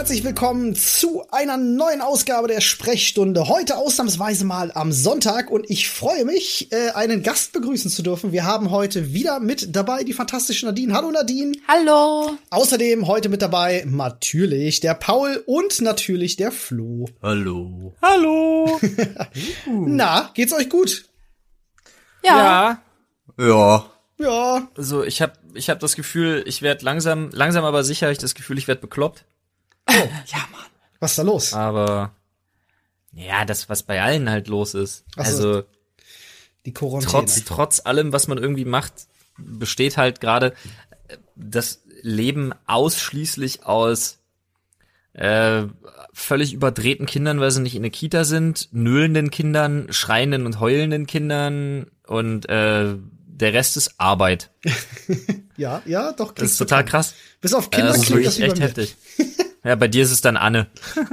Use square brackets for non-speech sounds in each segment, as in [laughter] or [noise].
herzlich willkommen zu einer neuen Ausgabe der Sprechstunde. Heute ausnahmsweise mal am Sonntag und ich freue mich, äh, einen Gast begrüßen zu dürfen. Wir haben heute wieder mit dabei die fantastische Nadine. Hallo Nadine. Hallo. Außerdem heute mit dabei natürlich der Paul und natürlich der Flo. Hallo. Hallo. [laughs] Na, geht's euch gut? Ja. Ja. Ja. Ja. Also ich habe ich hab das Gefühl, ich werde langsam, langsam aber sicher, ich das Gefühl, ich werde bekloppt. Ja, Mann. Was ist da los? Aber ja, das, was bei allen halt los ist. Ach so. Also Die Quarantäne. trotz, trotz allem, was man irgendwie macht, besteht halt gerade äh, das Leben ausschließlich aus äh, völlig überdrehten Kindern, weil sie nicht in der Kita sind, nöhlenden Kindern, schreienden und heulenden Kindern und äh, der Rest ist Arbeit. [laughs] Ja, ja, doch. Das ist total krass. Bis auf Äh, Kinder das ist klingt das echt heftig. [laughs] Ja, bei dir ist es dann Anne. [laughs]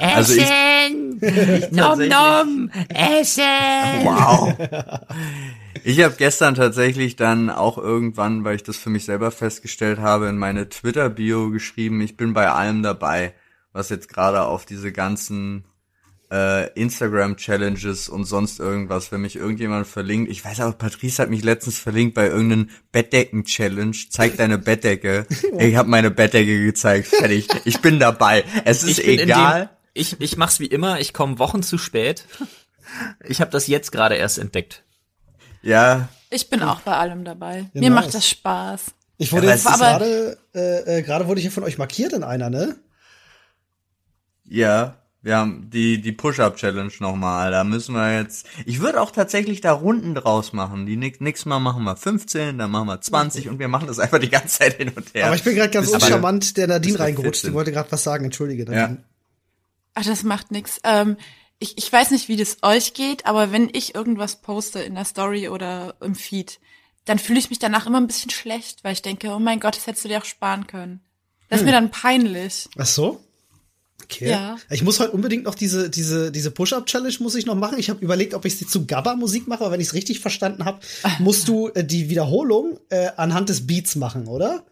Also ich- Essen. nom nom. Essen. Wow. Ich habe gestern tatsächlich dann auch irgendwann, weil ich das für mich selber festgestellt habe, in meine Twitter-Bio geschrieben, ich bin bei allem dabei, was jetzt gerade auf diese ganzen äh, Instagram-Challenges und sonst irgendwas, wenn mich irgendjemand verlinkt. Ich weiß auch, Patrice hat mich letztens verlinkt bei irgendeinem Bettdecken-Challenge. Zeig deine Bettdecke. [laughs] Ich habe meine Bettdecke gezeigt. Fertig. Ich bin dabei. Es ist egal. dem, ich, ich mach's wie immer, ich komme Wochen zu spät. Ich habe das jetzt gerade erst entdeckt. Ja, Ich bin auch bei allem dabei. Ja, Mir nice. macht das Spaß. Ich wurde Ja, jetzt aber- gerade, äh, äh, gerade wurde ich ja von euch markiert in einer, ne? Ja, wir haben die, die Push-Up-Challenge nochmal. Da müssen wir jetzt. Ich würde auch tatsächlich da Runden draus machen. Die nix- nächstes Mal machen wir 15, dann machen wir 20 und wir machen das einfach die ganze Zeit hin und her. Aber ich bin gerade ganz uncharmant der Nadine reingerutscht. Die wollte gerade was sagen, entschuldige. Ja. Nadine. Ach, das macht nix. Ähm, ich, ich weiß nicht, wie das euch geht, aber wenn ich irgendwas poste in der Story oder im Feed, dann fühle ich mich danach immer ein bisschen schlecht, weil ich denke, oh mein Gott, das hättest du dir auch sparen können. Das ist mir dann peinlich. Ach so? Okay. Ja. Ich muss heute unbedingt noch diese, diese, diese Push-Up-Challenge muss ich noch machen. Ich habe überlegt, ob ich sie zu Gabba-Musik mache, aber wenn ich es richtig verstanden habe, [laughs] musst du äh, die Wiederholung äh, anhand des Beats machen, oder?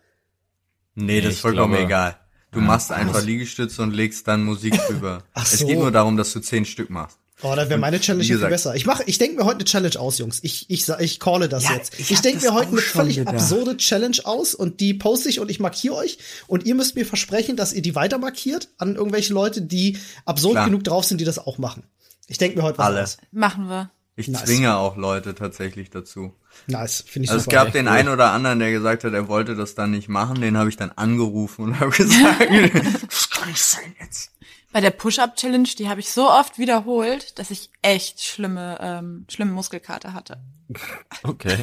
nee, das Ich ist vollkommen glaube- egal. Du machst einfach Liegestütze und legst dann Musik [laughs] drüber. Ach Es so. geht nur darum, dass du zehn Stück machst. Oh, da wäre meine Challenge wie viel gesagt- besser. Ich mache, ich denke mir heute eine Challenge aus, Jungs. Ich, ich, ich calle das Ja, jetzt. ich Ich, denke das mir heute eine völlig gedacht. absurde Challenge aus und die poste ich und ich markiere euch und ihr müsst mir versprechen, dass ihr die weiter markiert an irgendwelche Leute, die absurd Klar. genug drauf sind, die das auch machen. Ich denke mir heute was Alle. aus. Machen wir. Ich Nice. zwinge auch Leute tatsächlich dazu. Nice, finde ich Also es gab den einen oder anderen, der gesagt hat, er wollte das dann nicht machen. Den habe ich dann angerufen und habe [laughs] gesagt, [laughs] [laughs] das kann nicht sein jetzt. Bei der Push-Up-Challenge, die habe ich so oft wiederholt, dass ich echt schlimme, ähm, schlimme Muskelkater hatte. [laughs] Okay.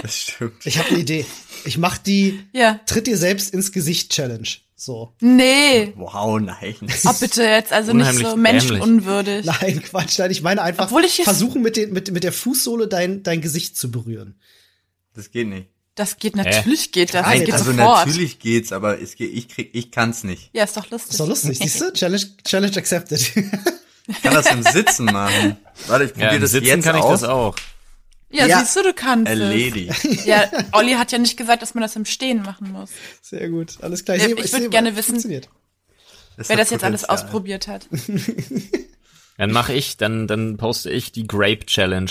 Das stimmt. Ich habe eine Idee. Ich mach die Ja. Tritt dir selbst ins Gesicht Challenge. So. Nee. Wow, nein. [laughs] Oh, bitte jetzt, also nicht so menschenunwürdig. Nein, Quatsch, nein, ich meine einfach Obwohl ich versuchen mit, den, mit, mit der Fußsohle dein, dein Gesicht zu berühren. Das geht nicht. Das geht, natürlich geht das. Das Nein, geht also sofort. natürlich geht's, aber es geht, ich krieg, ich kann's nicht. Ja, ist doch lustig. Ist doch lustig, siehst du? Challenge, Challenge accepted. Ich kann das im Sitzen machen. Warte, ich Ja, probiere im das Sitzen jetzt kann ich aus. das auch. Ja, Ja. siehst du, du kannst es. Erledigt. Ja, Olli hat ja nicht gesagt, dass man das im Stehen machen muss. Sehr gut, alles klar. Ja, seh- ich seh, würd gerne wissen- funktioniert. Wer das jetzt alles ausprobiert hat. [laughs] Dann mache ich, dann, dann poste ich die Grape Challenge.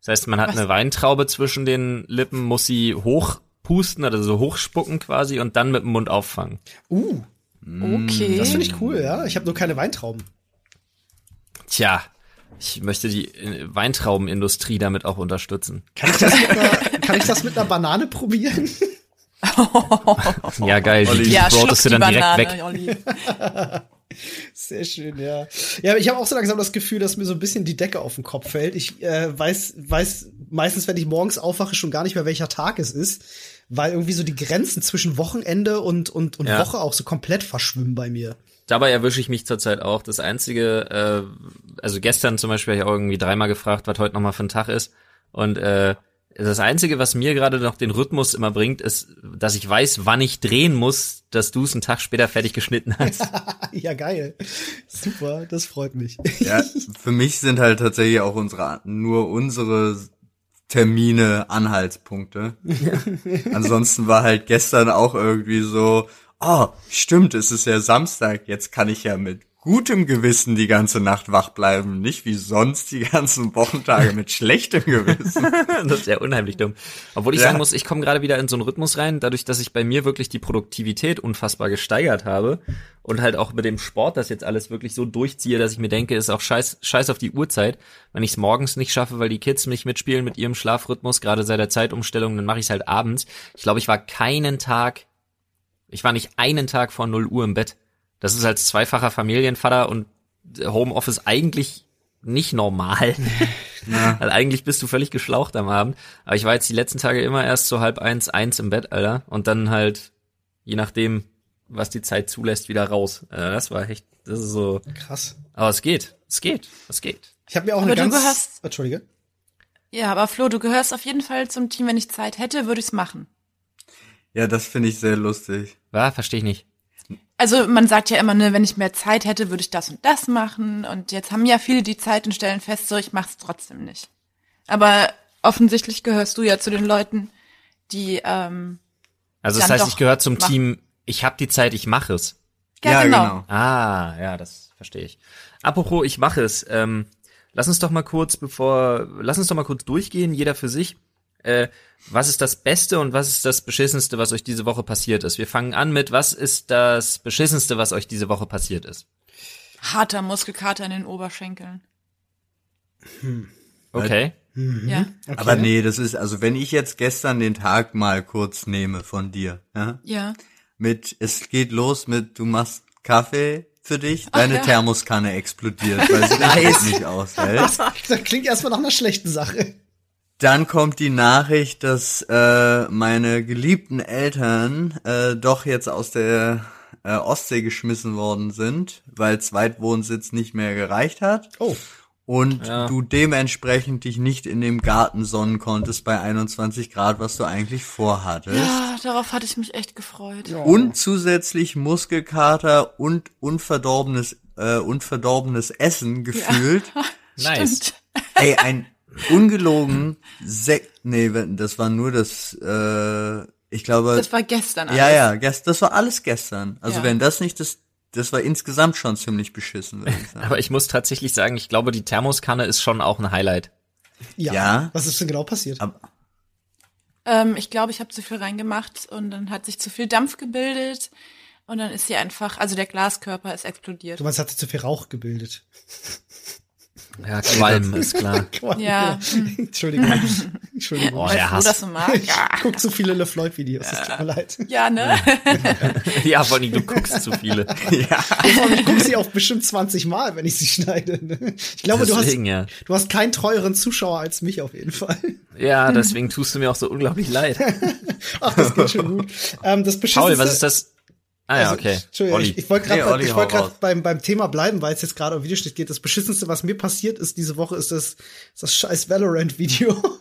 Das heißt, man hat Was? eine Weintraube zwischen den Lippen, muss sie hochpusten, also so hochspucken quasi und dann mit dem Mund auffangen. Uh, Okay. das finde ich cool, ja. Ich habe nur keine Weintrauben. Tja, ich möchte die äh, Weintraubenindustrie damit auch unterstützen. Kann ich das mit einer, kann ich das mit einer Banane probieren? Ja, geil. Olli. Die, ja, broadest du dann direkt Banane, weg. Sehr schön, ja. Ja, ich habe auch so langsam das Gefühl, dass mir so ein bisschen die Decke auf den Kopf fällt. Ich äh, weiß, weiß meistens, wenn ich morgens aufwache, schon gar nicht mehr, welcher Tag es ist, weil irgendwie so die Grenzen zwischen Wochenende und, und, und Ja. Woche auch so komplett verschwimmen bei mir. Dabei erwische ich mich zurzeit auch. Das einzige, äh, also gestern zum Beispiel habe ich auch irgendwie dreimal gefragt, was heute nochmal für ein Tag ist. Und äh, das Einzige, was mir gerade noch den Rhythmus immer bringt, ist, dass ich weiß, wann ich drehen muss, dass du es einen Tag später fertig geschnitten hast. [laughs] ja, geil. Super, das freut mich. Ja, für mich sind halt tatsächlich auch unsere, nur unsere Termine Anhaltspunkte. [laughs] Ansonsten war halt gestern auch irgendwie so, oh, stimmt, es ist ja Samstag, jetzt kann ich ja mit gutem Gewissen die ganze Nacht wach bleiben, nicht wie sonst die ganzen Wochentage mit [laughs] schlechtem Gewissen. [laughs] das ist ja unheimlich dumm. Obwohl ich Ja. sagen muss, ich komme gerade wieder in so einen Rhythmus rein, dadurch, dass ich bei mir wirklich die Produktivität unfassbar gesteigert habe und halt auch mit dem Sport das jetzt alles wirklich so durchziehe, dass ich mir denke, ist auch scheiß, scheiß auf die Uhrzeit. Wenn ich es morgens nicht schaffe, weil die Kids nicht mitspielen mit ihrem Schlafrhythmus, gerade seit der Zeitumstellung, dann mache ich es halt abends. Ich glaube, ich war keinen Tag, ich war nicht einen Tag vor 0 Uhr im Bett. Das ist als zweifacher Familienvater und Homeoffice eigentlich nicht normal. Weil [laughs] eigentlich bist du völlig geschlaucht am Abend. Aber ich war jetzt die letzten Tage immer erst so halb eins, eins im Bett, Alter. Und dann halt, je nachdem, was die Zeit zulässt, wieder raus. Äh, das war echt, das ist so. Krass. Aber es geht. Es geht. Es geht. Ich habe mir auch Aber eine du ganz. gehörst- Entschuldige. Ja, aber Flo, du gehörst auf jeden Fall zum Team. Wenn ich Zeit hätte, würde ich's machen. Ja, das finde ich sehr lustig. War, verstehe ich nicht. Also man sagt ja immer, ne, wenn ich mehr Zeit hätte, würde ich das und das machen. Und jetzt haben ja viele die Zeit und stellen fest, so ich mach's trotzdem nicht. Aber offensichtlich gehörst du ja zu den Leuten, die ähm, Also das Dann heißt, doch ich gehöre zum mach- Team, ich habe die Zeit, ich mache es. ja, genau. Ah, ja, das verstehe ich. Apropos, ich mache es. Ähm, lass uns doch mal kurz, bevor, lass uns doch mal kurz durchgehen, jeder für sich. Äh, was ist das Beste und was ist das Beschissenste, was euch diese Woche passiert ist? Wir fangen an mit, was ist das Beschissenste, was euch diese Woche passiert ist? Harter Muskelkater in den Oberschenkeln. Okay. Ja. Okay. Aber nee, das ist, also wenn ich jetzt gestern den Tag mal kurz nehme von dir, ja, Ja. mit, es geht los mit, du machst Kaffee für dich, deine ja. Thermoskanne explodiert, weil sie [laughs] nice. nicht aushält. Das klingt erstmal nach einer schlechten Sache. Dann kommt die Nachricht, dass äh, meine geliebten Eltern äh, doch jetzt aus der äh, Ostsee geschmissen worden sind, weil Zweitwohnsitz nicht mehr gereicht hat Oh. und Ja. du dementsprechend dich nicht in dem Garten sonnen konntest bei 21 Grad, was du eigentlich vorhattest. Ja, darauf hatte ich mich echt gefreut. Und zusätzlich Muskelkater und unverdorbenes, äh, unverdorbenes Essen gefühlt. [laughs] Nice. Ey, ein ungelogen sech nee, wenn- das war nur das, äh, ich glaube, Das war gestern alles. ja, ja, gest das war alles gestern. Also Ja. wenn das nicht das, das war insgesamt schon ziemlich beschissen, würde ich sagen. [laughs] Aber ich muss tatsächlich sagen, ich glaube, die Thermoskanne ist schon auch ein Highlight. Ja. Ja. Was ist denn genau passiert? Ab- Ähm, ich glaube, ich habe zu viel reingemacht und dann hat sich zu viel Dampf gebildet und dann ist sie einfach, also der Glaskörper ist explodiert. Du meinst, hat sich zu viel Rauch gebildet. [laughs] Ja, Qualm ist klar. [laughs] Ja. Entschuldigung. [laughs] Entschuldigung. Oh, der Hass. das so mag. Ich guck zu viele LeFloid-Videos, es tut mir leid. Ja, ne? Ja, [laughs] vor allem, du guckst zu viele. ja. Ich gucke sie auch bestimmt 20 Mal, wenn ich sie schneide. ne? Ich glaube, Deswegen, du ja. hast, du hast keinen treueren Zuschauer als mich auf jeden Fall. Ja, deswegen tust du mir auch so unglaublich leid. Ach, das geht schon gut. Ähm, das Paul, was ist das? Ah ja, Also, okay. Entschuldigung, Olli. ich, ich wollte gerade Nee, ich wollte raus. beim, beim Thema bleiben, weil es jetzt gerade um Videoschnitt geht. Das beschissenste, was mir passiert ist diese Woche, ist das, ist das scheiß Valorant-Video. [laughs]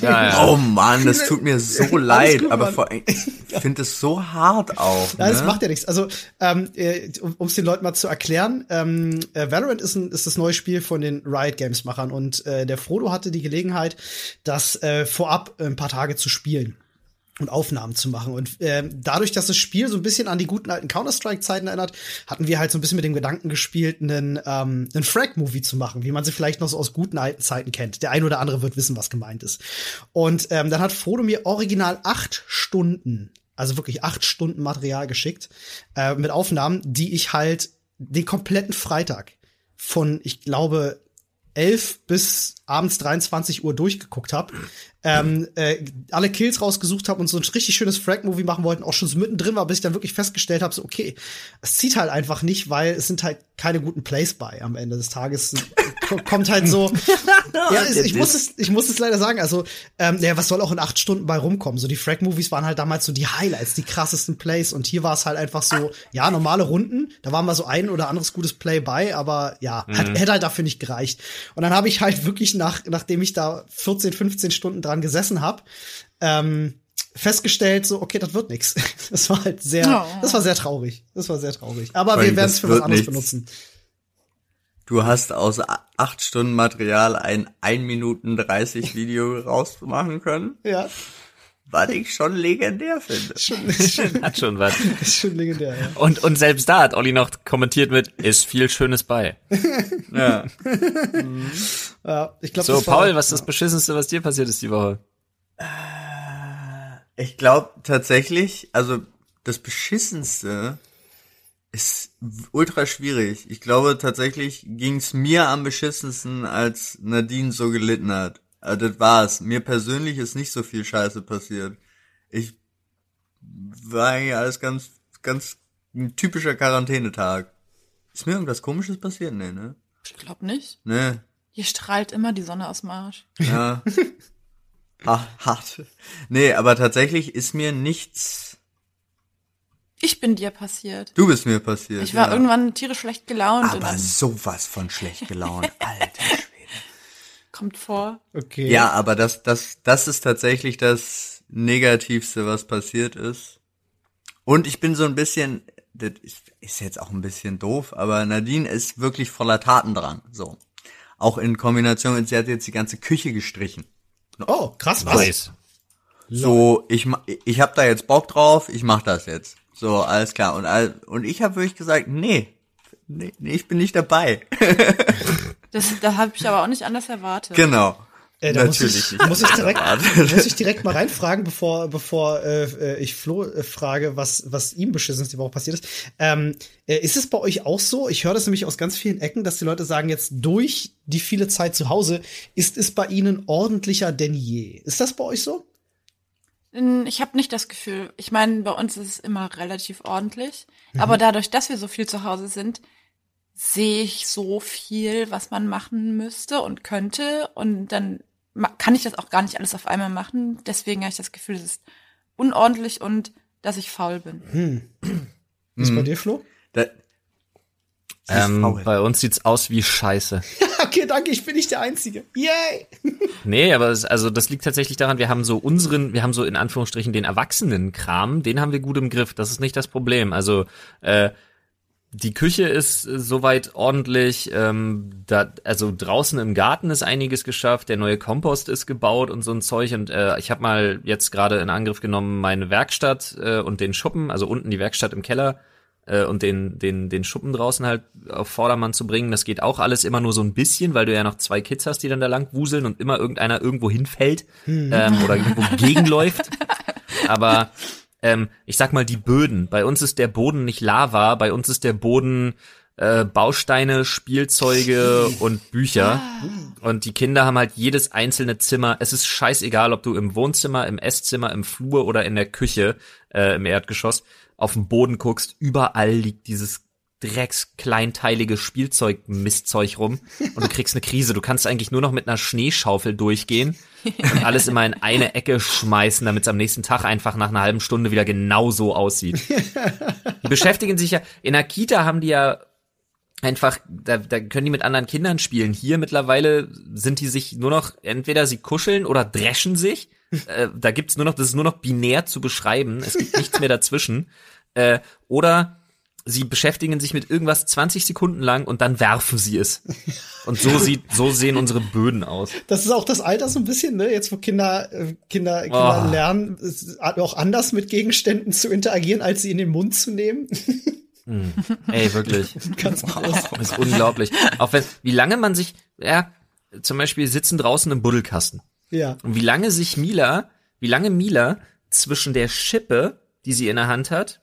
Ja, ja. Oh Mann, das tut mir so [laughs] leid, gut, aber vor allem, ich [laughs] finde es so hart auch. Nein, das ne? macht ja nichts. Also, ähm, äh, um es den Leuten mal zu erklären, ähm, äh, Valorant ist, ein, ist das neue Spiel von den Riot Games Machern und äh, der Frodo hatte die Gelegenheit, das äh, vorab ein paar Tage zu spielen und Aufnahmen zu machen. Und ähm, dadurch, dass das Spiel so ein bisschen an die guten alten Counter-Strike-Zeiten erinnert, hatten wir halt so ein bisschen mit dem Gedanken gespielt, einen, ähm, einen Frag-Movie zu machen, wie man sie vielleicht noch so aus guten alten Zeiten kennt. Der ein oder andere wird wissen, was gemeint ist. Und ähm, dann hat Frodo mir original acht Stunden, also wirklich acht Stunden Material geschickt, äh, mit Aufnahmen, die ich halt den kompletten Freitag von, ich glaube, 11 bis abends 23 Uhr durchgeguckt habe, ähm, äh, alle Kills rausgesucht habe und so ein richtig schönes Frag-Movie machen wollten, auch schon so mittendrin war, bis ich dann wirklich festgestellt habe, so okay, es zieht halt einfach nicht, weil es sind halt keine guten Plays bei am Ende des Tages. [laughs] Ko- Kommt halt so. [laughs] ja, ich muss es, ich muss es leider sagen. Also, ähm, ja, was soll auch in acht Stunden bei rumkommen? So die Frag-Movies waren halt damals so die Highlights, die krassesten Plays und hier war es halt einfach so, ja, normale Runden. Da war mal so ein oder anderes gutes Play bei, aber ja, hat, hätte halt dafür nicht gereicht. Und dann habe ich halt wirklich nach, nachdem ich da 14, 15 Stunden dran gesessen habe, ähm, festgestellt, so, okay, das wird nix. [laughs] Das war halt sehr, Oh. das war sehr traurig. Das war sehr traurig. Aber Vor wir werden es für was anderes nichts. benutzen. Du hast aus acht Stunden Material ein 1 Minuten 30 Video [laughs] rausmachen können. Ja. Was ich schon legendär finde. Schon, [laughs] Hat schon was. ist [laughs] schon legendär, ja. Und, und selbst da hat Olli noch kommentiert mit, ist viel Schönes bei. [laughs] Ja. ja ich glaub, So, das war- Paul, was ist das Beschissenste, was dir passiert ist die Woche? Ich glaube tatsächlich, also das Beschissenste ist ultra schwierig. Ich glaube tatsächlich ging's mir am beschissensten, als Nadine so gelitten hat. Also das war's. Mir persönlich ist nicht so viel Scheiße passiert. Ich war eigentlich alles ganz, ganz ein typischer Quarantänetag. Ist mir irgendwas komisches passiert? Nee, ne? Ich glaube nicht. Nee. Hier strahlt immer die Sonne aus dem Arsch. Ja. [laughs] Ach, hart. Nee, aber tatsächlich ist mir nichts. Ich bin dir passiert. Du bist mir passiert. Ich war ja. irgendwann tierisch schlecht gelaunt Aber sowas von schlecht gelaunt, [laughs] alter. Kommt vor. Okay. Ja, aber das, das, das ist tatsächlich das Negativste, was passiert ist. Und ich bin so ein bisschen, das ist, jetzt auch ein bisschen doof, aber Nadine ist wirklich voller Tatendrang, so. Auch in Kombination, sie hat jetzt die ganze Küche gestrichen. Oh, krass, was? Nice. So, ich, ich hab da jetzt Bock drauf, ich mach das jetzt. So, alles klar. Und, all, und ich habe wirklich gesagt, nee, nee, nee, ich bin nicht dabei. [laughs] Das, da habe ich aber auch nicht anders erwartet. genau. Äh, da muss ich, nicht. muss ich direkt, [laughs] muss ich direkt mal reinfragen, bevor, bevor äh, äh, ich Flo äh, frage, was, was ihm beschissen die Woche passiert ist. Ähm, äh, ist es bei euch auch so? Ich höre das nämlich aus ganz vielen Ecken, dass die Leute sagen, jetzt durch die viele Zeit zu Hause ist es bei ihnen ordentlicher denn je. Ist das bei euch so? Ich habe nicht das Gefühl. Ich meine, bei uns ist es immer relativ ordentlich. Aber dadurch, dass wir so viel zu Hause sind, sehe ich so viel, was man machen müsste und könnte. Und dann kann ich das auch gar nicht alles auf einmal machen. Deswegen habe ich das Gefühl, es ist unordentlich und dass ich faul bin. Wie ist bei dir, Flo? Da, Ähm, bei uns sieht's aus wie Scheiße. [laughs] okay, danke, ich bin nicht der Einzige. Yay! [laughs] Nee, aber es, also das liegt tatsächlich daran, wir haben so unseren, wir haben so in Anführungsstrichen den Erwachsenenkram, den haben wir gut im Griff. Das ist nicht das Problem. Also äh, die Küche ist äh, soweit ordentlich. Ähm, da, also draußen im Garten ist einiges geschafft. Der neue Kompost ist gebaut und so ein Zeug. Und äh, ich habe mal jetzt gerade in Angriff genommen meine Werkstatt äh, und den Schuppen, also unten die Werkstatt im Keller äh, und den, den, den Schuppen draußen halt auf Vordermann zu bringen. Das geht auch alles immer nur so ein bisschen, weil du ja noch zwei Kids hast, die dann da lang wuseln und immer irgendeiner irgendwo hinfällt ähm, oder irgendwo gegenläuft. [laughs] Aber ähm, ich sag mal die Böden. Bei uns ist der Boden nicht Lava, bei uns ist der Boden äh, Bausteine, Spielzeuge und Bücher. Und die Kinder haben halt jedes einzelne Zimmer. Es ist scheißegal, ob du im Wohnzimmer, im Esszimmer, im Flur oder in der Küche äh, im Erdgeschoss auf den Boden guckst. Überall liegt dieses dreckskleinteilige Spielzeug-Mistzeug rum und du kriegst eine Krise. Du kannst eigentlich nur noch mit einer Schneeschaufel durchgehen und alles immer in eine Ecke schmeißen, damit es am nächsten Tag einfach nach einer halben Stunde wieder genau so aussieht. Die beschäftigen sich ja, in der Kita haben die ja einfach, da, da können die mit anderen Kindern spielen. Hier mittlerweile sind die sich nur noch, entweder sie kuscheln oder dreschen sich. Äh, da gibt's nur noch, das ist nur noch binär zu beschreiben. Es gibt nichts mehr dazwischen. Äh, oder sie beschäftigen sich mit irgendwas 20 Sekunden lang und dann werfen sie es. Und so sieht, so sehen unsere Böden aus. Das ist auch das Alter so ein bisschen, ne? Jetzt wo Kinder, äh, Kinder, Kinder Oh. lernen, auch anders mit Gegenständen zu interagieren, als sie in den Mund zu nehmen. Ey, wirklich. [laughs] Ganz groß. Das ist unglaublich. Auch wenn, wie lange man sich, ja, zum Beispiel sitzen draußen im Buddelkasten. Ja. Und wie lange sich Mila, wie lange Mila zwischen der Schippe, die sie in der Hand hat,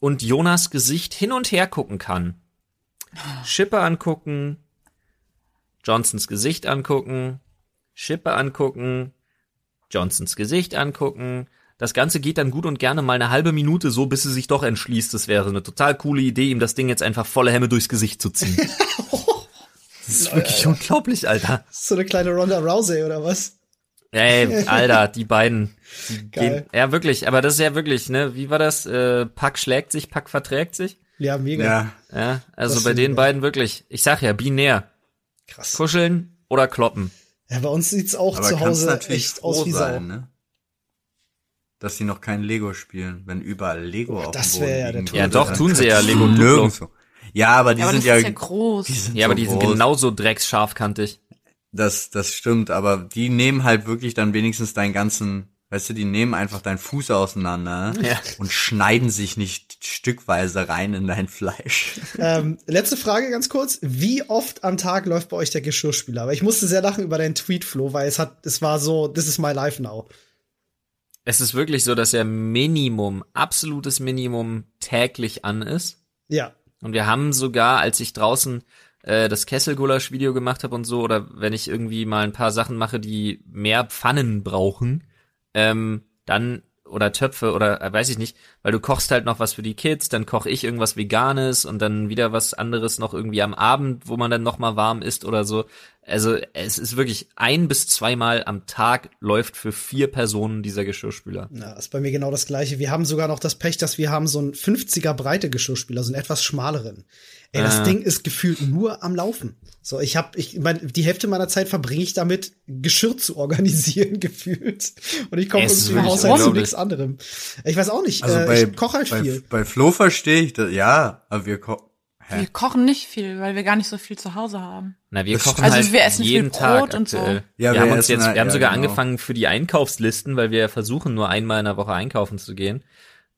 und Jonas Gesicht hin und her gucken kann. Schippe angucken, Johnsons Gesicht angucken, Schippe angucken, Johnsons Gesicht angucken. Das Ganze geht dann gut und gerne mal eine halbe Minute so, bis sie sich doch entschließt. Das wäre eine total coole Idee, ihm das Ding jetzt einfach volle Hemme durchs Gesicht zu ziehen. [laughs] Das ist wirklich unglaublich, Alter. So eine kleine Ronda Rousey oder was? Ey, Alter, die beiden. Die Geil. gehen, ja, wirklich, aber das ist ja wirklich, ne? Wie war das? Äh, Pack schlägt sich, Pack verträgt sich. Ja, mega. Ja. Ja, also Das bei den beiden wirklich. Ich sag ja, binär. Krass. Kuscheln oder kloppen. Ja, bei uns sieht's auch Aber zu Hause natürlich echt aus wie Sau. sein, ne? Dass sie noch kein Lego spielen, wenn überall Lego auf das dem Boden wär ja der liegen Tod. Ja, doch, tun sie ja, Lego nirgendwo. Ja, aber die Ja, aber sind das ja, ist ja groß. die sind Ja, aber so die sind genauso drecksscharfkantig. Das, das stimmt, aber die nehmen halt wirklich dann wenigstens deinen ganzen Weißt du, die nehmen einfach deinen Fuß auseinander Ja. und schneiden sich nicht stückweise rein in dein Fleisch. ähm, letzte Frage ganz kurz. Wie oft am Tag läuft bei euch der Geschirrspüler? Aber ich musste sehr lachen über deinen Tweet, Flo, weil es hat, es war so, this is my life now. Es ist wirklich so, dass er Minimum, absolutes Minimum täglich an ist. Ja. Und wir haben sogar, als ich draußen äh, das Kesselgulasch-Video gemacht habe und so, oder wenn ich irgendwie mal ein paar Sachen mache, die mehr Pfannen brauchen, ähm, dann oder Töpfe oder äh, weiß ich nicht, weil du kochst halt noch was für die Kids, dann koche ich irgendwas Veganes und dann wieder was anderes noch irgendwie am Abend, wo man dann noch mal warm isst oder so. Also es ist wirklich ein bis zweimal am Tag läuft für vier Personen dieser Geschirrspüler. Ja, ist bei mir genau das gleiche. Wir haben sogar noch das Pech, dass wir haben so einen 50er breite Geschirrspüler, so einen etwas schmaleren. Ey, das Ah. Ding ist gefühlt nur am Laufen. So, ich habe, ich mein, die Hälfte meiner Zeit verbringe ich damit, Geschirr zu organisieren [laughs] gefühlt. Und ich komme irgendwie im Haushalt zu nichts anderem. Ich weiß auch nicht. Also äh, bei, ich koche halt bei, viel. bei Flo verstehe ich das, ja, aber wir kochen. Wir kochen nicht viel, weil wir gar nicht so viel zu Hause haben. Na, wir Das kochen Also halt wir essen viel jeden Tag Brot und so. Ja, wir wir haben uns jetzt, halt- wir haben ja, sogar genau. angefangen für die Einkaufslisten, weil wir versuchen nur einmal in der Woche einkaufen zu gehen,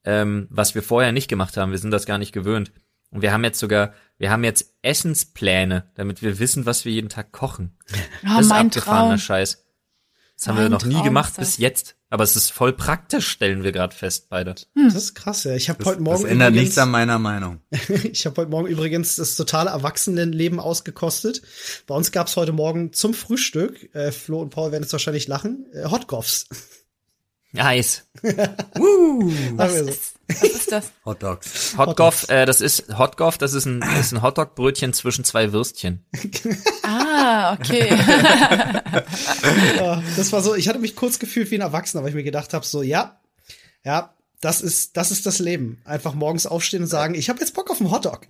ähm, was wir vorher nicht gemacht haben. Wir sind das gar nicht gewöhnt. Und wir haben jetzt sogar, wir haben jetzt Essenspläne, damit wir wissen, was wir jeden Tag kochen. [laughs] Ah, das ist mein abgefahrener Traum. Scheiß. Das haben wir Mein noch nie Traum gemacht ist das. bis jetzt. Aber es ist voll praktisch, stellen wir gerade fest, beide. Das ist krass, ja. Ich habe heute Morgen das ändert übrigens, nichts an meiner Meinung. [laughs] ich habe heute Morgen übrigens das totale Erwachsenenleben ausgekostet. Bei uns gab's heute Morgen zum Frühstück, äh, Flo und Paul werden jetzt wahrscheinlich lachen, äh, Hotgoffs. Nice. [laughs] Was Sagen wir so. ist, was ist das? Hot Dogs. Hotgoff, äh, das ist Hotgoff, das ist ein, ist ein Hotdog-Brötchen zwischen zwei Würstchen. Ah, okay. Ja, das war so, ich hatte mich kurz gefühlt wie ein Erwachsener, weil ich mir gedacht habe, so, ja, ja, das ist, das ist das Leben. Einfach morgens aufstehen und sagen, ich habe jetzt Bock auf einen Hotdog.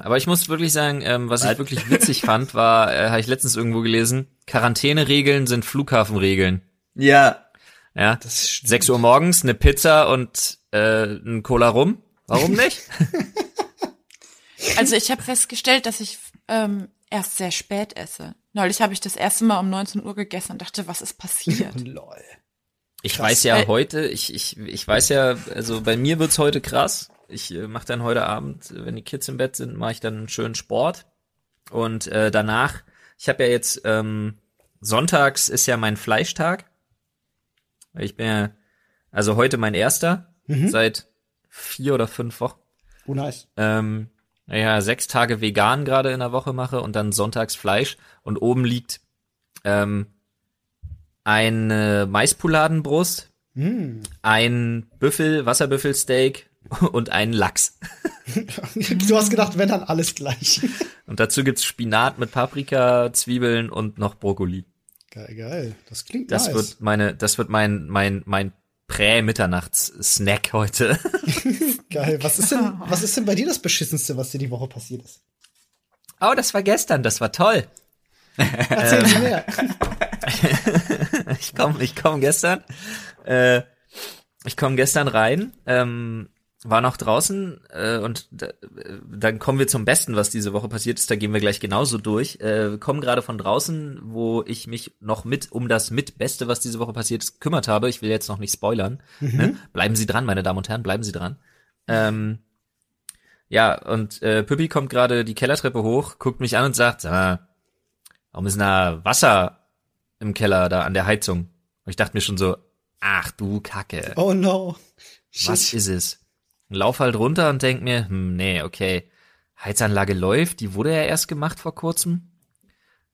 Aber ich muss wirklich sagen, ähm, was ich wirklich witzig fand, war, äh, habe ich letztens irgendwo gelesen, Quarantäneregeln sind Flughafenregeln. Ja. Ja, Das stimmt. 6 Uhr morgens, eine Pizza und äh, ein Cola rum. Warum nicht? [laughs] Also ich habe festgestellt, dass ich ähm, erst sehr spät esse. Neulich habe ich das erste Mal um 19 Uhr gegessen und dachte, was ist passiert? [laughs] Lol. Ich Krass. weiß ja heute, ich, ich, ich weiß ja, also bei mir wird's heute krass. Ich äh, mache dann heute Abend, wenn die Kids im Bett sind, mache ich dann einen schönen Sport. Und äh, danach, ich habe ja jetzt, ähm, sonntags ist ja mein Fleischtag. Ich bin ja, also heute mein erster, seit vier oder fünf Wochen. Oh, nice. Ähm, ja, sechs Tage vegan gerade in der Woche mache und dann sonntags Fleisch. Und oben liegt ähm, eine Maispoulardenbrust, Hm. ein Büffel, Wasserbüffelsteak [laughs] und einen Lachs. [laughs] Du hast gedacht, wenn dann alles gleich. [laughs] Und dazu gibt's Spinat mit Paprika, Zwiebeln und noch Brokkoli. Geil, geil. Das klingt Das nice. wird meine, das wird mein, mein, mein Prä-Mitternachts-Snack heute. [laughs] geil. Was ist denn, was ist denn bei dir das beschissenste, was dir die Woche passiert ist? Oh, das war gestern, das war toll. [laughs] Erzähl mir mehr. [laughs] ich komme ich komm gestern, äh, ich komme gestern rein, ähm, war noch draußen äh, und da, dann kommen wir zum Besten, was diese Woche passiert ist. Da gehen wir gleich genauso durch. Äh, kommen gerade von draußen, wo ich mich noch mit um das Mitbeste, was diese Woche passiert ist, gekümmert habe. Ich will jetzt noch nicht spoilern. Ne? Bleiben Sie dran, meine Damen und Herren, bleiben Sie dran. Ähm, ja, und äh, Püppi kommt gerade die Kellertreppe hoch, guckt mich an und sagt, sag mal, warum ist denn da Wasser im Keller da an der Heizung? Und ich dachte mir schon so, ach du Kacke, Oh no. was ist es? Lauf halt runter und denk mir, hm, nee, okay, Heizanlage läuft, die wurde ja erst gemacht vor kurzem.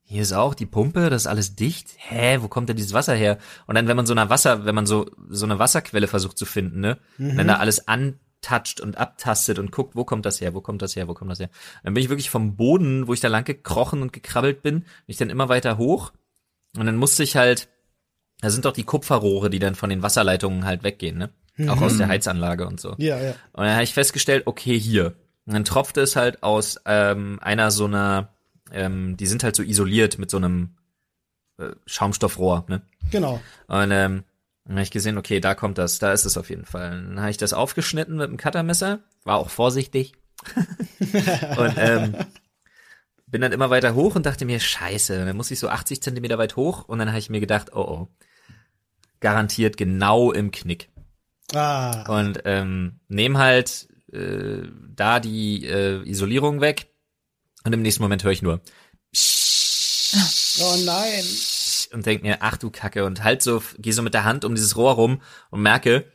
Hier ist auch die Pumpe, das ist alles dicht. Hä, wo kommt denn dieses Wasser her? Und dann, wenn man so eine Wasser, wenn man so, so eine Wasserquelle versucht zu finden, ne? Und dann da alles antatscht und abtastet und guckt, wo kommt das her, wo kommt das her, wo kommt das her? Dann bin ich wirklich vom Boden, wo ich da lang gekrochen und gekrabbelt bin, bin ich dann immer weiter hoch. Und dann musste ich halt, da sind doch die Kupferrohre, die dann von den Wasserleitungen halt weggehen, ne? Auch aus der Heizanlage und so. Ja, ja. Und dann habe ich festgestellt, okay, hier. Und dann tropfte es halt aus ähm, einer so einer, ähm, die sind halt so isoliert mit so einem äh, Schaumstoffrohr, ne? Genau. Und ähm, dann habe ich gesehen, okay, da kommt das, da ist es auf jeden Fall. Dann habe ich das aufgeschnitten mit dem Cuttermesser, war auch vorsichtig. [laughs] und ähm, bin dann immer weiter hoch und dachte mir, scheiße, dann muss ich so 80 Zentimeter weit hoch und dann habe ich mir gedacht, oh oh. garantiert genau im Knick. Ah. Und ähm, nehm halt äh, da die äh, Isolierung weg und im nächsten Moment höre ich nur Oh nein. und denk mir, ach du Kacke und halt so, geh so mit der Hand um dieses Rohr rum und merke,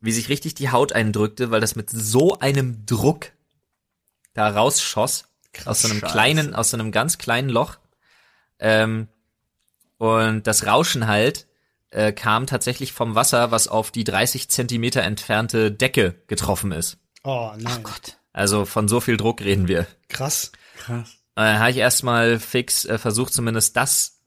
wie sich richtig die Haut eindrückte, weil das mit so einem Druck da rausschoss aus so einem Scheiße. kleinen, aus so einem ganz kleinen Loch. Ähm, und das Rauschen halt äh, kam tatsächlich vom Wasser, was auf die 30 Zentimeter entfernte Decke getroffen ist. Oh nein. Oh Gott. Also von so viel Druck reden wir. Krass. Krass. Äh, habe ich erstmal fix äh, versucht, zumindest das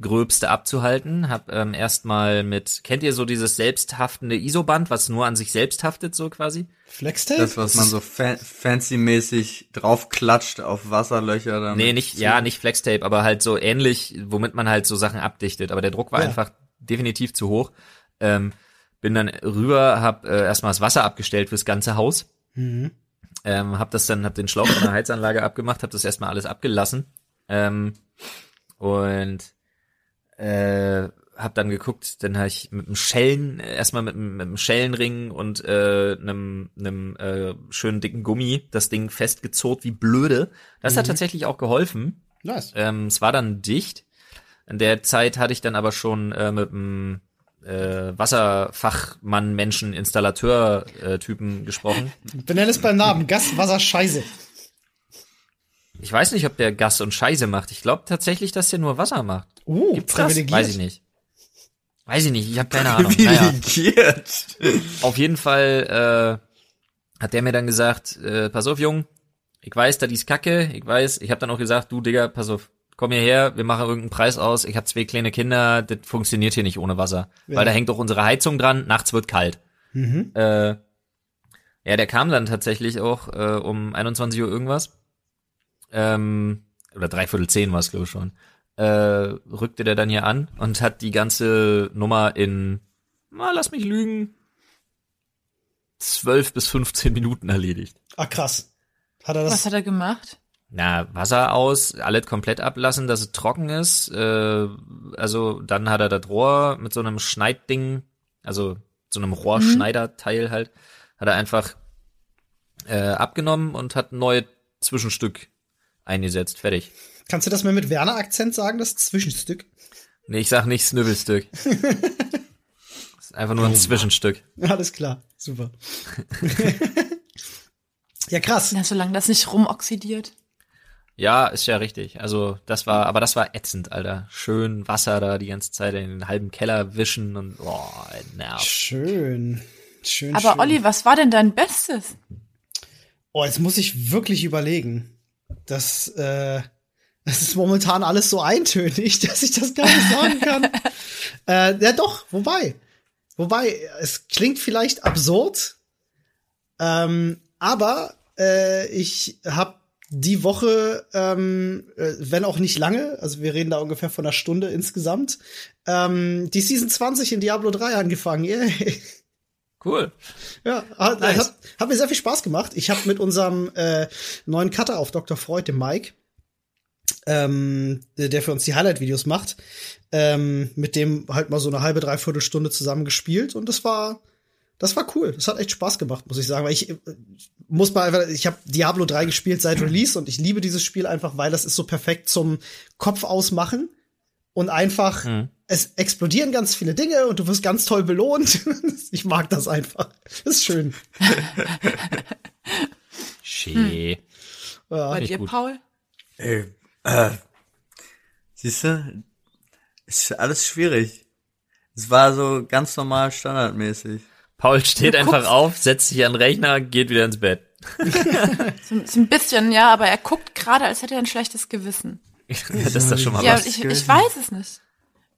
Gröbste abzuhalten. Hab ähm, erstmal mit, kennt ihr so dieses selbsthaftende ISO-Band, was nur an sich selbst haftet, so quasi? Flextape? Das, was man so fa fancy-mäßig draufklatscht auf Wasserlöcher. Damit Nee, nicht, ja, nicht Flextape, aber halt so ähnlich, womit man halt so Sachen abdichtet. Aber der Druck war Ja. einfach definitiv zu hoch. Ähm, bin dann rüber, hab äh, erstmal das Wasser abgestellt fürs ganze Haus. Mhm. Ähm, hab das dann, hab den Schlauch von der Heizanlage abgemacht, hab das erstmal alles abgelassen. Ähm, und äh, hab dann geguckt, dann habe ich mit einem Schellen, erstmal mit, einem- mit einem Schellenring und äh, einem, einem äh, schönen dicken Gummi das Ding festgezurrt wie blöde. Das hat tatsächlich auch geholfen. Nice. Ähm, es war dann dicht. In der Zeit hatte ich dann aber schon äh, mit einem äh, Wasserfachmann, Menschen, Installateur äh, Typen gesprochen. [laughs] Benenn es beim Namen. Gas, Wasser, Scheiße. Ich weiß nicht, ob der Gas und Scheiße macht. Ich glaube tatsächlich, dass der nur Wasser macht. Uh, Gibt's das? privilegiert. Weiß ich nicht. Weiß ich nicht, ich habe keine Ahnung. Naja, Privilegiert. auf jeden Fall äh, hat der mir dann gesagt, äh, pass auf, Jung, ich weiß, da ist Kacke, ich weiß, ich habe dann auch gesagt, du Digga, pass auf, komm hierher, wir machen irgendeinen Preis aus, ich habe zwei kleine Kinder, das funktioniert hier nicht ohne Wasser. Ja. Weil da hängt doch unsere Heizung dran, nachts wird kalt. Mhm. Äh, ja, der kam dann tatsächlich auch äh, um 21 Uhr irgendwas. Ähm, oder dreiviertel zehn war es, glaube ich schon. Äh, rückte der dann hier an und hat die ganze Nummer in, mal lass mich lügen, 12 bis 15 Minuten erledigt. Ah, krass. Hat er das? Was hat er gemacht? Na, Wasser aus, alles komplett ablassen, dass es trocken ist. Äh, also dann hat er das Rohr mit so einem Schneidding, also so einem Rohrschneiderteil halt, hat er einfach äh, abgenommen und hat ein neues Zwischenstück eingesetzt. Fertig. Kannst du das mal mit Werner-Akzent sagen, das Zwischenstück? Nee, ich sag nicht Snübelstück. [laughs] ist einfach nur ein Zwischenstück. Alles klar. Super. [laughs] ja, krass. Na, solange das nicht rumoxidiert. Ja, ist ja richtig. Also das war, aber das war ätzend, Alter. Schön Wasser da die ganze Zeit in den halben Keller wischen und boah, nervt. Schön. Schön, Aber schön. Olli, was war denn dein Bestes? Oh, jetzt muss ich wirklich überlegen. Das, äh, das ist momentan alles so eintönig, [laughs] dass ich das gar nicht sagen kann. [laughs] äh, ja, doch, wobei. Wobei, es klingt vielleicht absurd, ähm, aber äh, ich habe die Woche, ähm, äh, wenn auch nicht lange, also wir reden da ungefähr von einer Stunde insgesamt, ähm, die Season 20 in Diablo 3 angefangen. Yay. Cool. Ja, hat, Nice. hat, hat mir sehr viel Spaß gemacht. Ich habe mit unserem äh, neuen Cutter auf Dr. Freud, dem Mike, ähm, der der für uns die Highlight-Videos macht, ähm, mit dem halt mal so eine halbe, dreiviertel Stunde zusammen gespielt und das war, das war cool. Das hat echt Spaß gemacht, muss ich sagen. Weil ich äh, muss mal einfach, ich habe Diablo 3 gespielt seit Release und ich liebe dieses Spiel einfach, weil das ist so perfekt zum Kopf ausmachen und einfach Mhm. es explodieren ganz viele Dinge und du wirst ganz toll belohnt. [laughs] ich mag das einfach. Das ist schön. Schee. Ja. Bei dir, gut. Paul? Ey, äh, siehst du, ist alles schwierig. Es war so ganz normal standardmäßig. Paul steht einfach auf, setzt sich an den Rechner, geht wieder ins Bett. [laughs] So, so ein bisschen, ja, aber er guckt gerade, als hätte er ein schlechtes Gewissen. [laughs] das ist doch schon mal Ja, was. ich, ich weiß es nicht.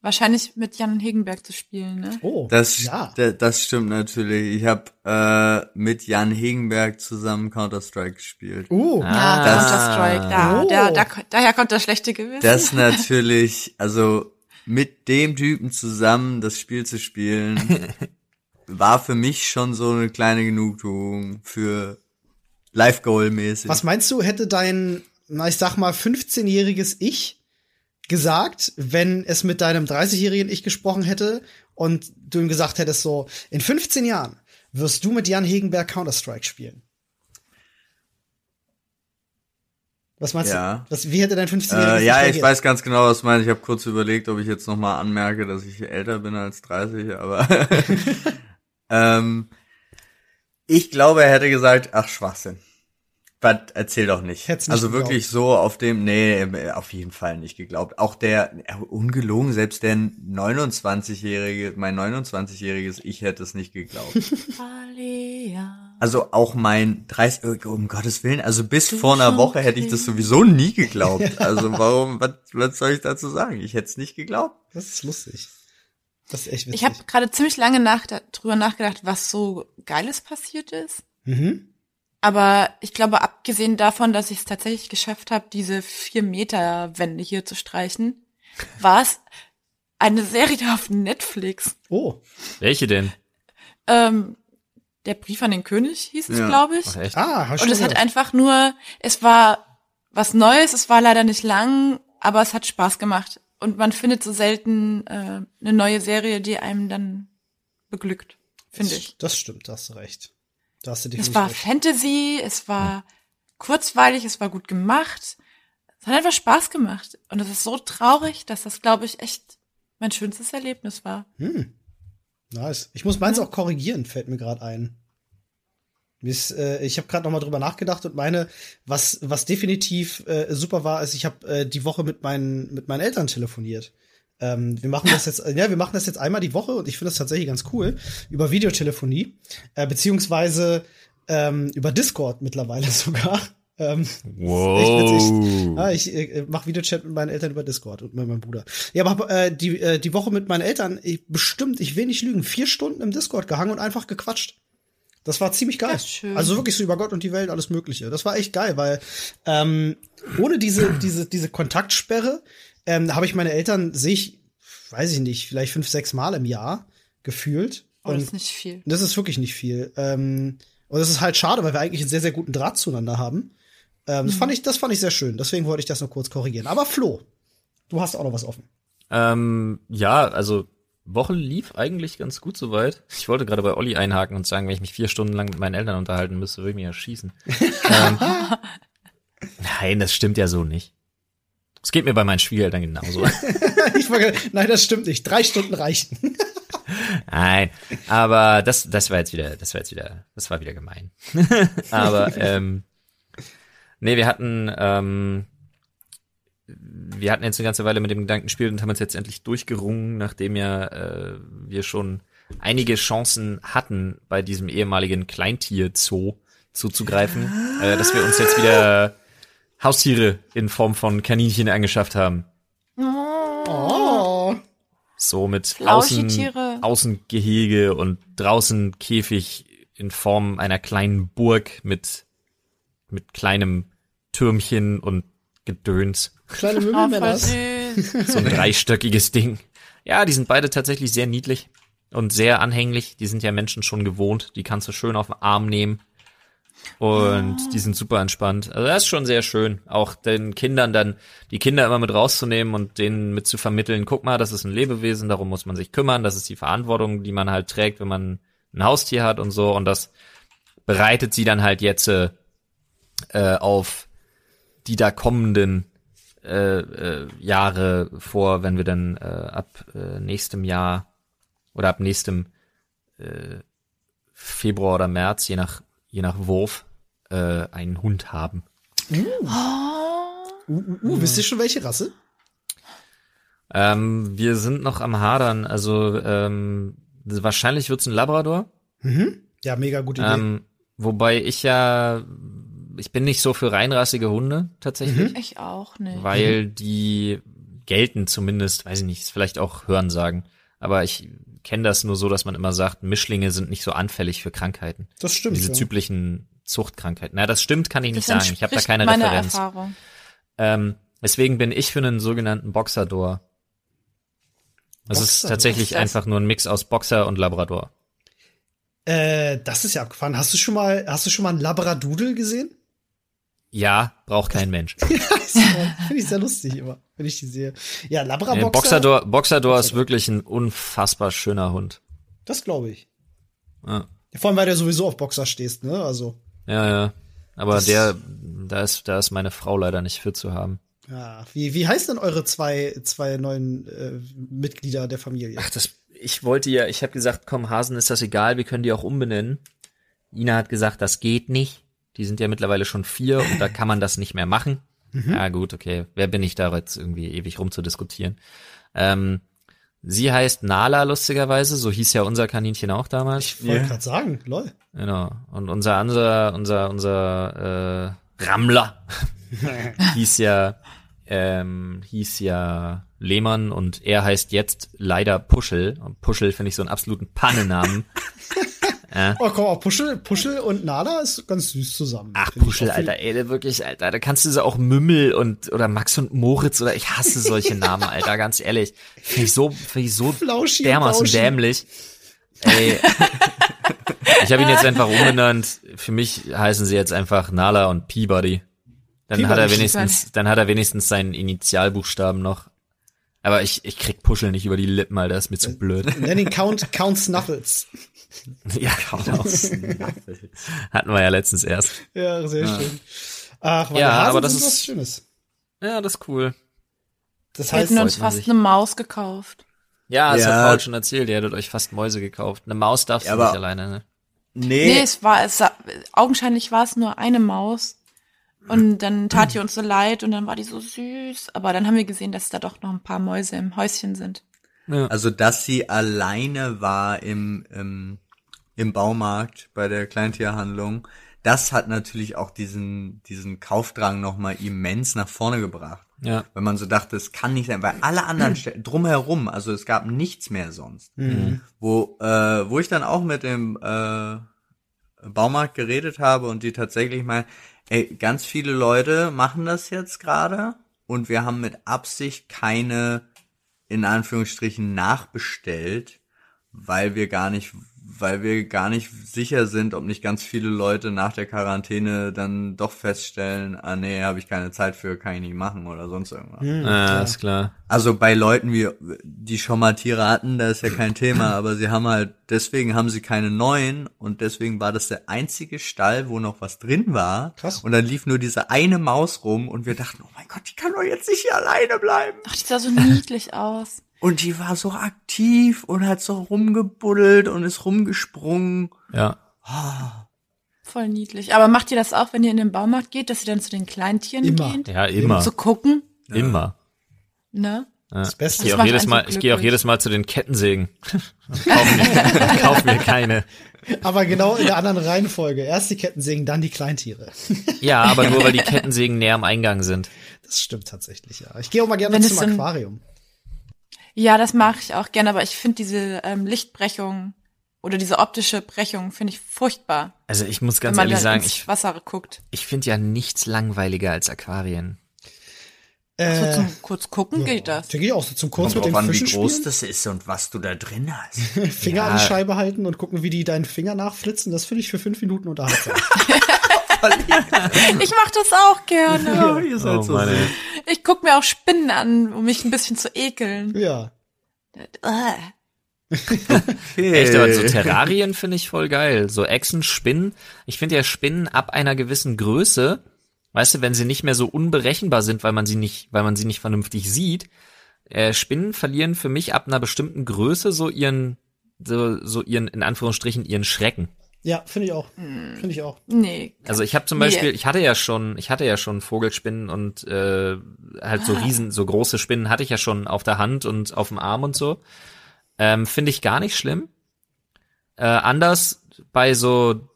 Wahrscheinlich mit Jan Hegenberg zu spielen, ne? Oh, Das, ja. da- das stimmt natürlich. Ich habe äh, mit Jan Hegenberg zusammen Counter-Strike gespielt. Uh, Ja, Das- Counter-Strike, da, Oh. da, da, daher kommt das schlechte Gewissen. Das [laughs] natürlich, also mit dem Typen zusammen das Spiel zu spielen, war für mich schon so eine kleine Genugtuung für Live-Goal-mäßig. was meinst du, hätte dein, na, ich sag mal, 15-jähriges Ich gesagt, wenn es mit deinem 30-jährigen Ich gesprochen hätte und du ihm gesagt hättest so, in 15 Jahren wirst du mit Jan Hegenberg Counter-Strike spielen? Was meinst Ja. du? Was, wie hätte dein 15-jähriges Äh, ja, ich weiß ganz genau, was du meinst. Ich habe kurz überlegt, ob ich jetzt noch mal anmerke, dass ich älter bin als 30, aber [laughs] [laughs] ähm, ich glaube, er hätte gesagt, ach Schwachsinn. Was, erzähl doch nicht. Hätt's nicht also geglaubt. wirklich so auf dem, nee, auf jeden Fall nicht geglaubt. Auch der, äh, ungelogen, selbst der 29-jährige, mein 29-jähriges Ich hätte es nicht geglaubt. [laughs] Also auch mein 30, um Gottes Willen, also bis Du vor einer Woche hätte ich das sowieso nie geglaubt. [laughs] Also warum, was, was soll ich dazu sagen? Ich hätte es nicht geglaubt. Das ist lustig. Das ist echt witzig. Ich habe gerade ziemlich lange nach, drüber nachgedacht, was so Geiles passiert ist. mhm. Aber ich glaube, abgesehen davon, dass ich es tatsächlich geschafft habe, diese vier Meter Wände hier zu streichen, [laughs] war es eine Serie auf Netflix. Oh, Welche denn? Ähm, der Brief an den König hieß es, Ja. glaube ich. Ach, echt? ah, ich Und es hat einfach nur, es war was Neues, es war leider nicht lang, aber es hat Spaß gemacht. Und man findet so selten äh, eine neue Serie, die einem dann beglückt, finde ich. Das stimmt, da hast du recht. Da hast du Es definitiv war recht. Fantasy, es war kurzweilig, es war gut gemacht. Es hat einfach Spaß gemacht. Und es ist so traurig, dass das, glaube ich, echt mein schönstes Erlebnis war. Hm. Nice. Ich muss meins auch korrigieren, fällt mir gerade ein. Ist, äh, ich habe gerade noch mal drüber nachgedacht und meine, was was definitiv äh, super war, ist, ich habe äh, die Woche mit meinen mit meinen Eltern telefoniert. Ähm, wir machen das jetzt, ja, wir machen das jetzt einmal die Woche und ich finde das tatsächlich ganz cool über Videotelefonie äh, beziehungsweise ähm, über Discord mittlerweile [laughs] sogar. Ähm. Wow. Ah, ich äh, mache Videochat mit meinen Eltern über Discord und mit meinem Bruder. Ja, aber äh, die, äh, die Woche mit meinen Eltern, ich, bestimmt, ich will nicht lügen, vier Stunden im Discord gehangen und einfach gequatscht. Das war ziemlich geil. Also wirklich so über Gott und die Welt, alles Mögliche. Das war echt geil, weil ähm, ohne diese, diese, diese Kontaktsperre ähm, habe ich meine Eltern, sehe ich, weiß ich nicht, vielleicht fünf, sechs Mal im Jahr gefühlt. Oh, das Und ist nicht viel. das ist wirklich nicht viel. Ähm, und das ist halt schade, weil wir eigentlich einen sehr, sehr guten Draht zueinander haben. Ähm, das, fand ich, das fand ich sehr schön. Deswegen wollte ich das noch kurz korrigieren. Aber Flo, du hast auch noch was offen. Ähm, ja, also Woche lief eigentlich ganz gut soweit. Ich wollte gerade bei Olli einhaken und sagen, wenn ich mich vier Stunden lang mit meinen Eltern unterhalten müsste, würde ich mich erschießen. [laughs] ähm, nein, das stimmt ja so nicht. Es geht mir bei meinen Schwiegereltern genauso. [laughs] ich wollte, nein, das stimmt nicht. Drei Stunden reichen. [laughs] Nein, aber das, das war jetzt wieder, das war jetzt wieder, das war wieder gemein. aber ähm, nee, wir hatten, ähm, wir hatten jetzt eine ganze Weile mit dem Gedanken gespielt und haben uns jetzt endlich durchgerungen, nachdem ja äh, wir schon einige Chancen hatten, bei diesem ehemaligen Kleintier-Zoo zuzugreifen, äh, dass wir uns jetzt wieder Haustiere in Form von Kaninchen angeschafft haben. Oh. So mit Außen. Außengehege und draußen Käfig in Form einer kleinen Burg mit, mit kleinem Türmchen und Gedöns. Kleine [laughs] Oh, Möbelmänner. süß. So ein dreistöckiges Ding. Ja, die sind beide tatsächlich sehr niedlich und sehr anhänglich. Die sind ja Menschen schon gewohnt. Die kannst du schön auf den Arm nehmen. Und die sind super entspannt. Also das ist schon sehr schön. Auch den Kindern dann, die Kinder immer mit rauszunehmen und denen mit zu vermitteln, guck mal, das ist ein Lebewesen, darum muss man sich kümmern. Das ist die Verantwortung, die man halt trägt, wenn man ein Haustier hat und so. Und das bereitet sie dann halt jetzt äh, äh, auf die da kommenden äh, äh, Jahre vor, wenn wir dann äh, ab äh, nächstem Jahr oder ab nächstem äh, Februar oder März, je nach je nach Wurf, äh, einen Hund haben. Oh. Uh, uh, uh, wisst ihr schon welche Rasse? Ähm, wir sind noch am Hadern, also ähm, wahrscheinlich wird's ein Labrador. Mhm. Ja, mega gute Idee. Ähm, wobei ich ja, ich bin nicht so für reinrassige Hunde tatsächlich, Ich auch nicht. weil die gelten zumindest, weiß ich nicht, ist vielleicht auch Hörensagen, aber ich kenne das nur so, dass man immer sagt, Mischlinge sind nicht so anfällig für Krankheiten. das stimmt. Diese ja. typischen Zuchtkrankheiten. Na, das stimmt, kann ich nicht Das sagen. Ich habe da keine meiner Referenz. Erfahrung. Ähm, deswegen bin ich für einen sogenannten Boxerdor. Das ist Boxerdor? tatsächlich ist das? einfach nur ein Mix aus Boxer und Labrador. Äh, das ist ja abgefahren. Hast du schon mal, hast du schon mal einen Labradoodle gesehen? Ja, braucht kein Mensch. [laughs] Finde ich sehr lustig immer, wenn ich die sehe. Ja, Labra Äh, Boxer. Boxador, Boxador ist wirklich ein unfassbar schöner Hund. Das glaube ich. Ja, Ja, Vor allem, weil du sowieso auf Boxer stehst, ne? Also, ja. ja. Aber der, da ist, da ist meine Frau leider nicht für zu haben. ja. Wie, wie heißen denn eure zwei, zwei neuen äh, Mitglieder der Familie? Ach, das, ich wollte ja, ich habe gesagt, komm, Hasen ist das egal, wir können die auch umbenennen. Ina hat gesagt, das geht nicht. Die sind ja mittlerweile schon vier und da kann man das nicht mehr machen. [laughs] Ja, gut, okay. Wer bin ich da jetzt irgendwie ewig rumzudiskutieren? Ähm, sie heißt Nala, lustigerweise, so hieß ja unser Kaninchen auch damals. Ich wollte Ja. gerade sagen, lol. Genau. Und unser unser unser unser äh, Rammler [laughs] hieß ja ähm, hieß ja Lehmann und er heißt jetzt leider Puschel. Und Puschel finde ich so einen absoluten Pannennamen. [laughs] Oh, komm Puschel, Puschel und Nala ist ganz süß zusammen. Ach, Find Puschel, Alter, ey, wirklich, Alter, da kannst du so auch Mümmel und oder Max und Moritz oder ich hasse solche Namen, [laughs] Alter, ganz ehrlich. Finde ich so, finde ich so Flauschi dermaßen Bauschi. dämlich. Ey. ich habe ihn jetzt einfach umbenannt. Für mich heißen sie jetzt einfach Nala und Peabody. Dann hat er Peabody. wenigstens, dann hat er wenigstens seinen Initialbuchstaben noch. Aber ich, ich krieg Puschel nicht über die Lippen, Alter, ist mir zu blöd. Nenn ihn Count, Count Snuffles. [laughs] ja, [laughs] genau. [laughs] Hatten wir ja letztens erst. Ja, sehr schön. Ach, weil Ja, aber das ist- was Schönes. Ja, das ist cool. Das Wir heißt, hätten uns fast sich. eine Maus gekauft. Ja, das Ja. hat Paul schon erzählt, ihr hättet euch fast Mäuse gekauft. Eine Maus darfst Ja, du nicht alleine, ne? Nee, Nee, es war, es, augenscheinlich war es nur eine Maus. Und dann tat die uns so leid und dann war die so süß. Aber dann haben wir gesehen, dass da doch noch ein paar Mäuse im Häuschen sind. also dass sie alleine war im, im, im Baumarkt bei der Kleintierhandlung, das hat natürlich auch diesen, diesen Kaufdrang nochmal immens nach vorne gebracht. Ja. Wenn man so dachte, es kann nicht sein, weil alle anderen Städte [clears throat] drumherum, also es gab nichts mehr sonst. Wo, äh, wo ich dann auch mit dem äh, Baumarkt geredet habe und die tatsächlich mal, ey, ganz viele Leute machen das jetzt gerade und wir haben mit Absicht keine, in Anführungsstrichen, nachbestellt, weil wir gar nicht, weil wir gar nicht sicher sind, ob nicht ganz viele Leute nach der Quarantäne dann doch feststellen, ah nee, habe ich keine Zeit für, kann ich nicht machen oder sonst irgendwas. Ja, ist klar. Also bei Leuten wie, die schon mal Tiere hatten, da ist ja kein Thema, [clears throat] aber sie haben halt, deswegen haben sie keine neuen und deswegen war das der einzige Stall, wo noch was drin war. Krass. Und dann lief nur diese eine Maus rum und wir dachten, oh mein Gott, die kann doch jetzt nicht hier alleine bleiben. Ach, die sah so niedlich aus. Und die war so aktiv und hat so rumgebuddelt und ist rumgesprungen. Ja. Voll niedlich. Aber macht ihr das auch, wenn ihr in den Baumarkt geht, dass ihr dann zu den Kleintieren Immer. geht? Ja, immer. Zu gucken? Immer. Ne? Ja. Das Beste Ich gehe Das auch jedes Mal, ich gehe auch jedes Mal zu den Kettensägen. [laughs] kauf, mir, [laughs] kauf mir keine. aber genau in der anderen Reihenfolge. Erst die Kettensägen, dann die Kleintiere. [laughs] Ja, aber nur weil die Kettensägen näher am Eingang sind. Das stimmt tatsächlich, ja. Ich gehe auch mal gerne Wenn zum Aquarium. Ja, das mache ich auch gerne, aber ich finde diese ähm, Lichtbrechung oder diese optische Brechung finde ich furchtbar, Also ich muss ganz ehrlich sagen, ich, Wasser guckt. ich finde ja nichts langweiliger als Aquarien. So Äh, zum kurz gucken geht das. da gehe ich auch so zum kurz Kommt mit den an, wie Fischen groß spielen. das ist und was du da drin hast. [laughs] Finger Ja. an die Scheibe halten und gucken, wie die deinen Finger nachflitzen. Das finde ich für fünf Minuten unterhaltsam. [laughs] Ich mache das auch gerne. ihr seid Oh, so meine. Ich guck mir auch Spinnen an, um mich ein bisschen zu ekeln. ja. Äh. Echt, aber so Terrarien finde ich voll geil. So Echsen, Spinnen. Ich finde ja Spinnen ab einer gewissen Größe, weißt du, wenn sie nicht mehr so unberechenbar sind, weil man sie nicht, weil man sie nicht vernünftig sieht, äh, Spinnen verlieren für mich ab einer bestimmten Größe so ihren, so, so ihren, in Anführungsstrichen, ihren Schrecken. Ja, finde ich auch. Finde ich auch. Nee. Also ich habe zum Nee. Beispiel, ich hatte ja schon, ich hatte ja schon Vogelspinnen und äh, halt so riesen, so große Spinnen hatte ich ja schon auf der Hand und auf dem Arm und so. Ähm, Finde ich gar nicht schlimm. Äh, anders bei so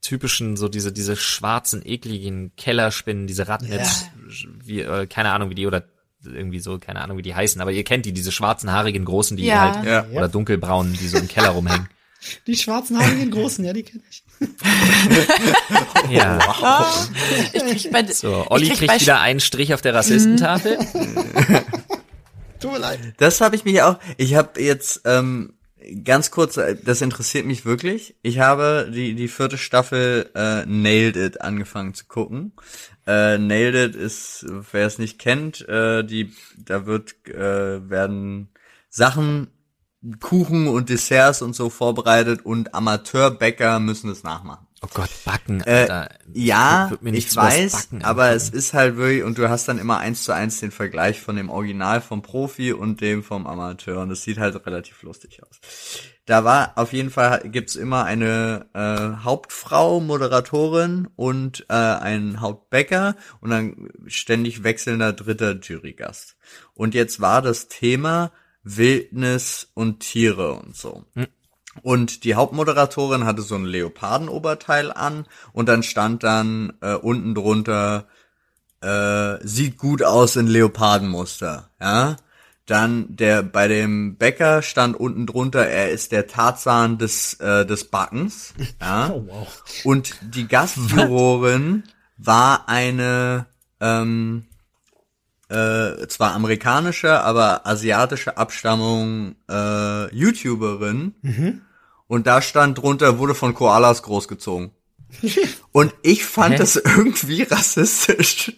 typischen, so diese, diese schwarzen, ekligen Kellerspinnen, diese Radnetz, wie, äh, keine Ahnung wie die oder irgendwie so, keine Ahnung wie die heißen, aber ihr kennt die, diese schwarzen, haarigen, großen, die Ja. halt, Ja. oder dunkelbraunen, die so im Keller rumhängen. Die schwarzen haarigen großen, ja, die kenne ich. [laughs] Ja. Ich krieg bei, So, ich Olli krieg kriegt wieder einen Strich auf der Rassistentafel. [laughs] Tut mir leid. Das habe ich mich auch. Ich habe jetzt ähm, Ganz kurz, äh, das interessiert mich wirklich. Ich habe die, die vierte Staffel äh, Nailed It angefangen zu gucken. Äh, Nailed It ist, wer es nicht kennt, äh, die, da wird, äh, werden Sachen, Kuchen und Desserts und so vorbereitet und Amateurbäcker müssen es nachmachen. Oh Gott, Backen, Äh, Alter. ja, Wird mir ich weiß, Backen aber es ist halt wirklich, und du hast dann immer eins zu eins den Vergleich von dem Original vom Profi und dem vom Amateur und es sieht halt relativ lustig aus. Da war, auf jeden Fall gibt's immer eine äh, Hauptfrau, Moderatorin und äh, einen Hauptbäcker und dann ständig wechselnder dritter Jurygast. Und jetzt war das Thema Wildnis und Tiere und so. Und die Hauptmoderatorin hatte so ein Leopardenoberteil an und dann stand dann äh, unten drunter äh, sieht gut aus in Leopardenmuster, ja. Dann der bei dem Bäcker stand unten drunter, er ist der Tarzan des äh, des Backens, [laughs] ja. Oh, wow. Und die [laughs] Gastjurorin war eine ähm, äh, zwar amerikanische, aber asiatische Abstammung äh, YouTuberin. Und da stand drunter, wurde von Koalas großgezogen. [laughs] Und ich fand Hä? das irgendwie rassistisch.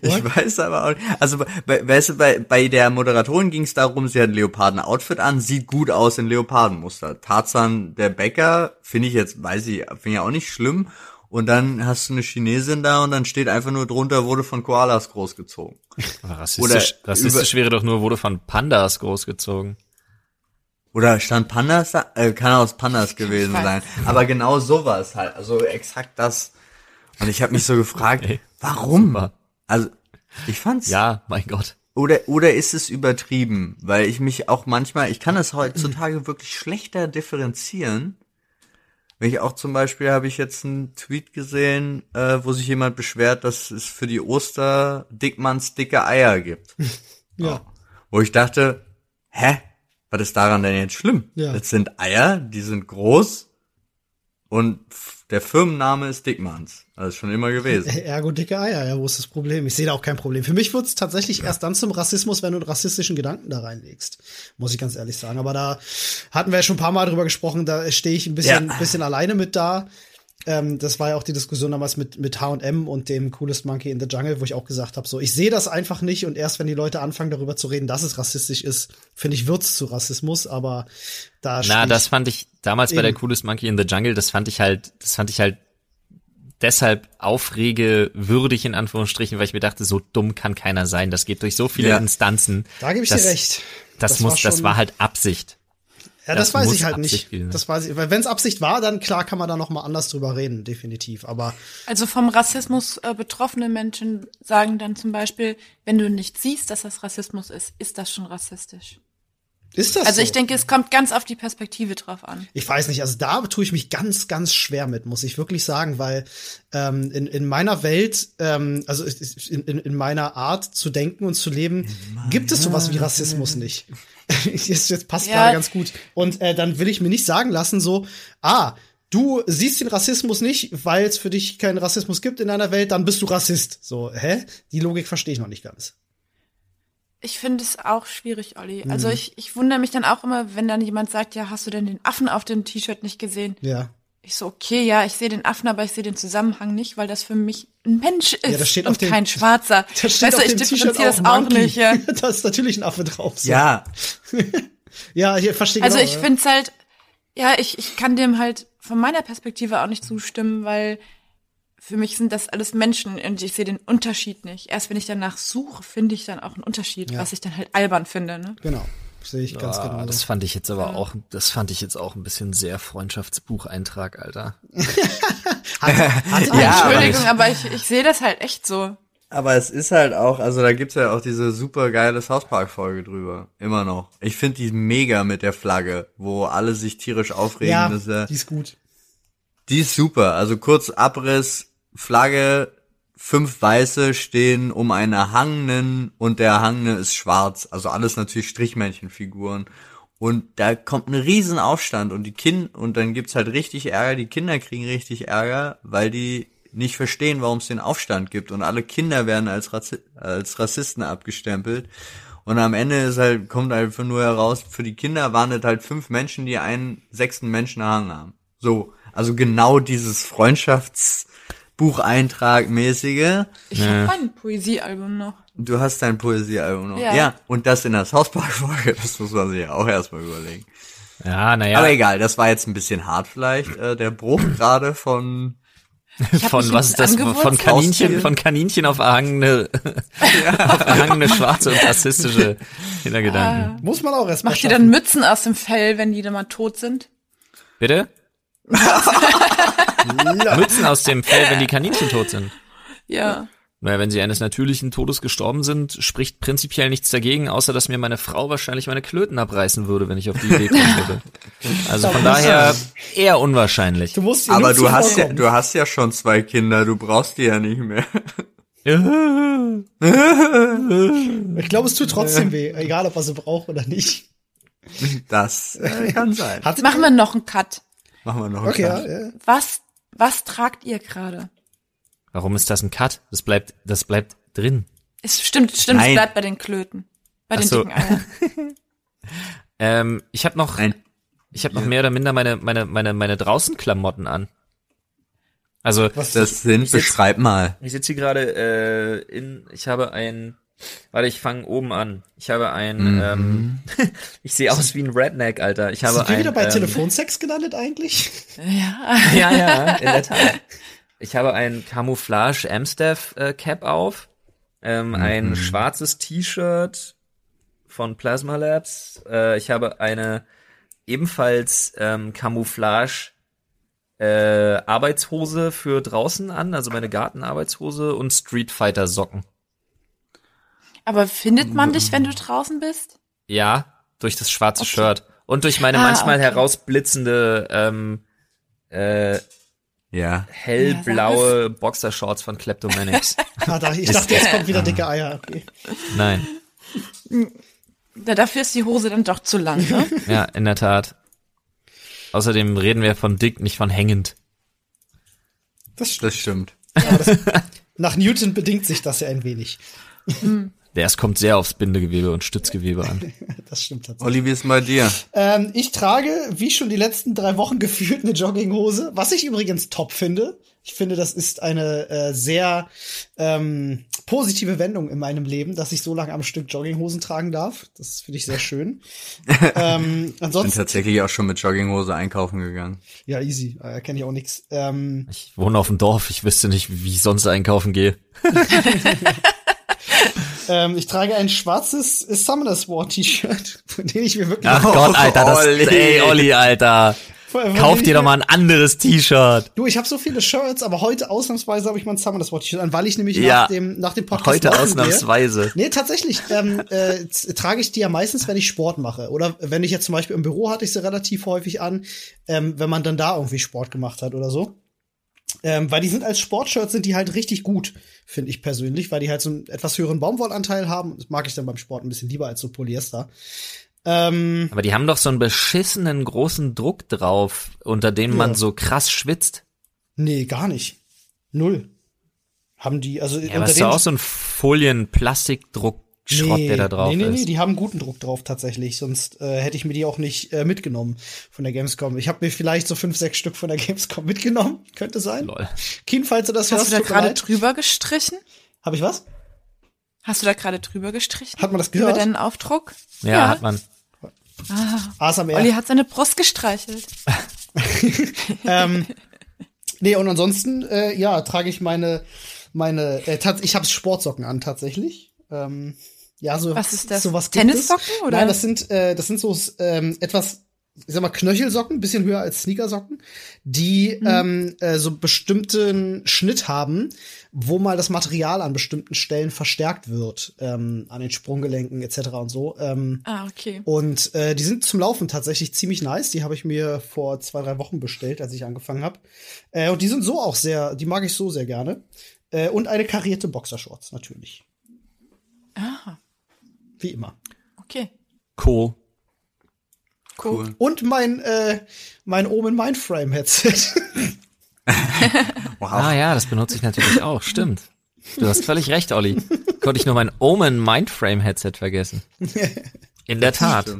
Ich weiß aber auch nicht. Also, bei, weißt du, bei, bei der Moderatorin ging es darum, sie hat ein Leoparden-Outfit an, sieht gut aus in Leopardenmuster. Tarzan, der Bäcker, finde ich jetzt, weiß ich, finde ich auch nicht schlimm. Und dann hast du eine Chinesin da und dann steht einfach nur drunter, wurde von Koalas großgezogen. Aber rassistisch, Oder rassistisch wäre doch nur, wurde von Pandas großgezogen. Oder stand Pandas da? Äh, kann aus Pandas gewesen sein. Aber genau sowas halt. Also exakt das. Und ich habe mich so gefragt, Ey, warum? super. Also ich fand's. Ja, mein Gott. Oder oder ist es übertrieben? Weil ich mich auch manchmal, ich kann das heutzutage wirklich schlechter differenzieren. Wenn ich auch zum Beispiel habe ich jetzt einen Tweet gesehen, äh, wo sich jemand beschwert, dass es für die Oster Dickmanns dicke Eier gibt. [laughs] Ja. Wo ich dachte, hä? Was ist daran denn jetzt schlimm? Ja. Das sind Eier, die sind groß und der Firmenname ist Dickmanns. Das ist schon immer gewesen. [laughs] Ergo dicke Eier, ja, wo ist das Problem? Ich sehe da auch kein Problem. Für mich wird's tatsächlich erst dann zum Rassismus, wenn du einen rassistischen Gedanken da reinlegst. Muss ich ganz ehrlich sagen. Aber da hatten wir ja schon ein paar Mal drüber gesprochen, da stehe ich ein bisschen, Ja. bisschen alleine mit da. Ähm, das war ja auch die Diskussion damals mit, mit H&M und dem Coolest Monkey in the Jungle, wo ich auch gesagt habe, so, ich sehe das einfach nicht und erst wenn die Leute anfangen darüber zu reden, dass es rassistisch ist, finde ich, wird's zu Rassismus, aber da Na, das fand ich damals bei der. Coolest Monkey in the Jungle, das fand ich halt, das fand ich halt deshalb aufregewürdig in Anführungsstrichen, weil ich mir dachte, so dumm kann keiner sein. Das geht durch so viele Ja. Instanzen. da gebe ich das, dir recht. Das, Das muss, war das schon- war halt Absicht. Ja, das, Das weiß ich halt Absicht nicht. Das weiß ich. Weil wenn es Absicht war, dann klar kann man da noch mal anders drüber reden, definitiv. Aber Also vom Rassismus äh, betroffene Menschen sagen dann zum Beispiel, wenn du nicht siehst, dass das Rassismus ist, ist das schon rassistisch. Ist das Also so? ich denke, es kommt ganz auf die Perspektive drauf an. Ich weiß nicht, also da tue ich mich ganz, ganz schwer mit, muss ich wirklich sagen, weil ähm, in, in meiner Welt, ähm, also in, in, in meiner Art zu denken und zu leben, gibt es sowas wie Rassismus nicht. [laughs] jetzt, jetzt passt Ja. gerade ganz gut. Und äh, dann will ich mir nicht sagen lassen, so, ah, du siehst den Rassismus nicht, weil es für dich keinen Rassismus gibt in deiner Welt, dann bist du Rassist. So, hä? Die Logik verstehe ich noch nicht ganz. Ich finde es auch schwierig, Olli. Mhm. Also ich, ich wundere mich dann auch immer, wenn dann jemand sagt, ja, hast du denn den Affen auf dem T-Shirt nicht gesehen? Ja. Ich so, okay, ja, ich sehe den Affen, aber ich sehe den Zusammenhang nicht, weil das für mich ein Mensch ist Ja, das steht und auf dem- kein Schwarzer. [laughs] Da steht weißt auf du, ich dem T-Shirt differenziere das auch nicht. Ja. [laughs] da ist natürlich ein Affe drauf. So. Ja, [laughs] Ja, hier verstehe Also genau, ich ja. finde es halt, ja, ich, ich kann dem halt von meiner Perspektive auch nicht zustimmen, weil für mich sind das alles Menschen und ich sehe den Unterschied nicht. Erst wenn ich danach suche, finde ich dann auch einen Unterschied, Ja. was ich dann halt albern finde. Ne? Genau. Sehe ich ganz Ah, genau. das fand ich jetzt aber auch, das fand ich jetzt auch ein bisschen sehr Freundschaftsbucheintrag, Alter. [laughs] Ja, aber Entschuldigung, aber ich, ich sehe das halt echt so. aber es ist halt auch, also da gibt's ja auch diese super geile South Park Folge drüber. Immer noch. Ich finde die mega mit der Flagge, wo alle sich tierisch aufregen. Ja, dass er, die ist gut. Die ist super. Also kurz Abriss, Flagge, fünf Weiße stehen um einen Erhangenen und der Erhangene ist schwarz. Also alles natürlich Strichmännchenfiguren. Und da kommt ein riesen Aufstand und die Kinder, und dann gibt's halt richtig Ärger, die Kinder kriegen richtig Ärger, weil die nicht verstehen, warum es den Aufstand gibt und alle Kinder werden als, Razi als Rassisten abgestempelt. Und am Ende ist halt, kommt einfach nur heraus, für die Kinder waren es halt fünf Menschen, die einen sechsten Menschen erhangen haben. So. Also genau dieses Freundschaftsbucheintrag mäßige. Ich Ja. hab mein Poesiealbum noch. Du hast dein Poesiealbum noch. Ja. Ja. Und das in der South Park Folge, das muss man sich ja auch erstmal überlegen. Ja, naja. Aber egal, das war jetzt ein bisschen hart vielleicht, äh, der Bruch [clears throat] gerade von Von was ist das? Von Kaninchen, von Kaninchen auf erhangene, [laughs] auf erhangene schwarze und rassistische Hintergedanken. Muss man auch erstmal Macht ihr dann Mützen aus dem Fell, wenn die dann mal tot sind? Bitte? [laughs] Mützen aus dem Fell, wenn die Kaninchen tot sind. Ja. Naja, wenn sie eines natürlichen Todes gestorben sind, spricht prinzipiell nichts dagegen, außer dass mir meine Frau wahrscheinlich meine Klöten abreißen würde, wenn ich auf die Idee kommen würde. Also von daher eher unwahrscheinlich. Du musst Aber du hast ja, du hast ja schon zwei Kinder, du brauchst die ja nicht mehr. [laughs] Ich glaube, es tut trotzdem weh, egal ob er sie braucht oder nicht. Das äh, kann sein. Machen wir noch einen Cut. Machen wir noch einen Okay, ja, Cut. ja. Was, was tragt ihr gerade? Warum ist das ein Cut? Das bleibt, das bleibt drin. Es stimmt, stimmt, es Nein. bleibt bei den Klöten. Bei Ach den so. dicken Eiern. [laughs] Ähm, ich habe noch, Nein. ich habe noch mehr oder minder meine, meine, meine, meine draußen Klamotten an. Also Was Das sind, beschreib mal. Ich sitze hier gerade äh, in, ich habe ein, warte, ich fange oben an. Ich habe ein, ähm, [laughs] ich sehe aus wie ein Redneck, Alter. Ich habe sind wir wieder bei ähm, Telefonsex gelandet eigentlich? ja. [laughs] Ja, ja, [laughs] in der Tat. Ich habe ein Camouflage Amstaff äh, Cap auf, ähm, ein schwarzes T-Shirt von Plasma Labs. Äh, ich habe eine ebenfalls ähm, Camouflage äh, Arbeitshose für draußen an, also meine Gartenarbeitshose und Street Fighter Socken. Aber findet man dich, wenn du draußen bist? Ja, durch das schwarze Shirt und durch meine Ah, manchmal okay. herausblitzende ähm, äh, Ja. hellblaue Boxershorts von Kleptomanics. [laughs] Ah, da, ich dachte, jetzt kommt wieder dicke Eier. Okay. Nein, Da, dafür ist die Hose dann doch zu lang, ne? [laughs] ja, in der Tat. Außerdem reden wir von dick, nicht von hängend. Das stimmt. Das stimmt. [laughs] Nach Newton bedingt sich das ja ein wenig. Der es kommt sehr aufs Bindegewebe und Stützgewebe an. [laughs] Das stimmt tatsächlich. Olli, wie ist bei dir? Ähm, ich trage, wie schon die letzten drei Wochen [laughs] gefühlt, eine Jogginghose, was ich übrigens top finde. Ich finde, das ist eine äh, sehr ähm, positive Wendung in meinem Leben, dass ich so lange am Stück Jogginghosen tragen darf. Das finde ich sehr schön. [laughs] ähm, Bin ansonsten, tatsächlich auch schon mit Jogginghose einkaufen gegangen. ja, easy, äh, kenne ich auch nix. Ähm, Ich wohne auf dem Dorf, ich wüsste nicht, wie ich sonst einkaufen gehe. Ähm, ich trage ein schwarzes Summoners War T-Shirt, [laughs] von dem ich mir wirklich Ach Gott, Alter, das, Olli. ey, Olli, Alter. Kauf dir doch mal ein anderes T-Shirt. Du, ich habe so viele Shirts, aber heute ausnahmsweise habe ich mal ein Summoners War T-Shirt an, weil ich nämlich Ja. nach dem nach dem Podcast Heute laufen gehe. ausnahmsweise. Nee, tatsächlich. Ähm, äh, trage ich die ja meistens, wenn ich Sport mache. Oder wenn ich jetzt zum Beispiel im Büro hatte ich sie relativ häufig an, ähm, wenn man dann da irgendwie Sport gemacht hat oder so. Ähm, weil die sind als Sportshirts sind die halt richtig gut, finde ich persönlich, weil die halt so einen etwas höheren Baumwollanteil haben. Das mag ich dann beim Sport ein bisschen lieber als so Polyester. Ähm, Aber die haben doch so einen beschissenen großen Druck drauf, unter dem man Ja. so krass schwitzt. nee, gar nicht. Null. Haben die, also Ja, aber ist doch auch so ein Folien-Plastikdruck-Schrott, der da drauf nee, nee, ist. Nee, die haben guten Druck drauf tatsächlich, sonst äh, hätte ich mir die auch nicht äh, mitgenommen von der Gamescom. Ich habe mir vielleicht so fünf, sechs Stück von der Gamescom mitgenommen, [laughs] könnte sein. Lol. Keen, falls du das Hast hörst, du da gerade drüber gestrichen? Hab ich was? Hast du da gerade drüber gestrichen? Hat man das Über gehört? deinen Aufdruck? Ja, hat man. ASMR. Olli hat seine Brust gestreichelt. [laughs] ähm, nee, und ansonsten, äh, ja, trage ich meine, meine, äh, ich habe Sportsocken an tatsächlich. Ähm, ja, so Was ist das? Sowas gibt es. Tennissocken, oder? Nein, das sind, äh, das sind so ähm, etwas, ich sag mal, Knöchelsocken, bisschen höher als Sneakersocken, die Mhm. ähm, äh, so bestimmten Schnitt haben, wo mal das Material an bestimmten Stellen verstärkt wird, ähm, an den Sprunggelenken etc. und so. Ähm, Ah, okay. und äh, die sind zum Laufen tatsächlich ziemlich nice. Die habe ich mir vor zwei, drei Wochen bestellt, als ich angefangen habe. Äh, und die sind so auch sehr, die mag ich so sehr gerne. Äh, und eine karierte Boxershorts, natürlich. Ah, Wie immer. okay. Cool. Cool. Und mein, äh, mein Omen Mindframe Headset. [laughs] Wow. Ah ja, das benutze ich natürlich auch, stimmt. Du hast völlig recht, Olli. konnte ich nur mein Omen Mindframe Headset vergessen. [laughs] In der Tat.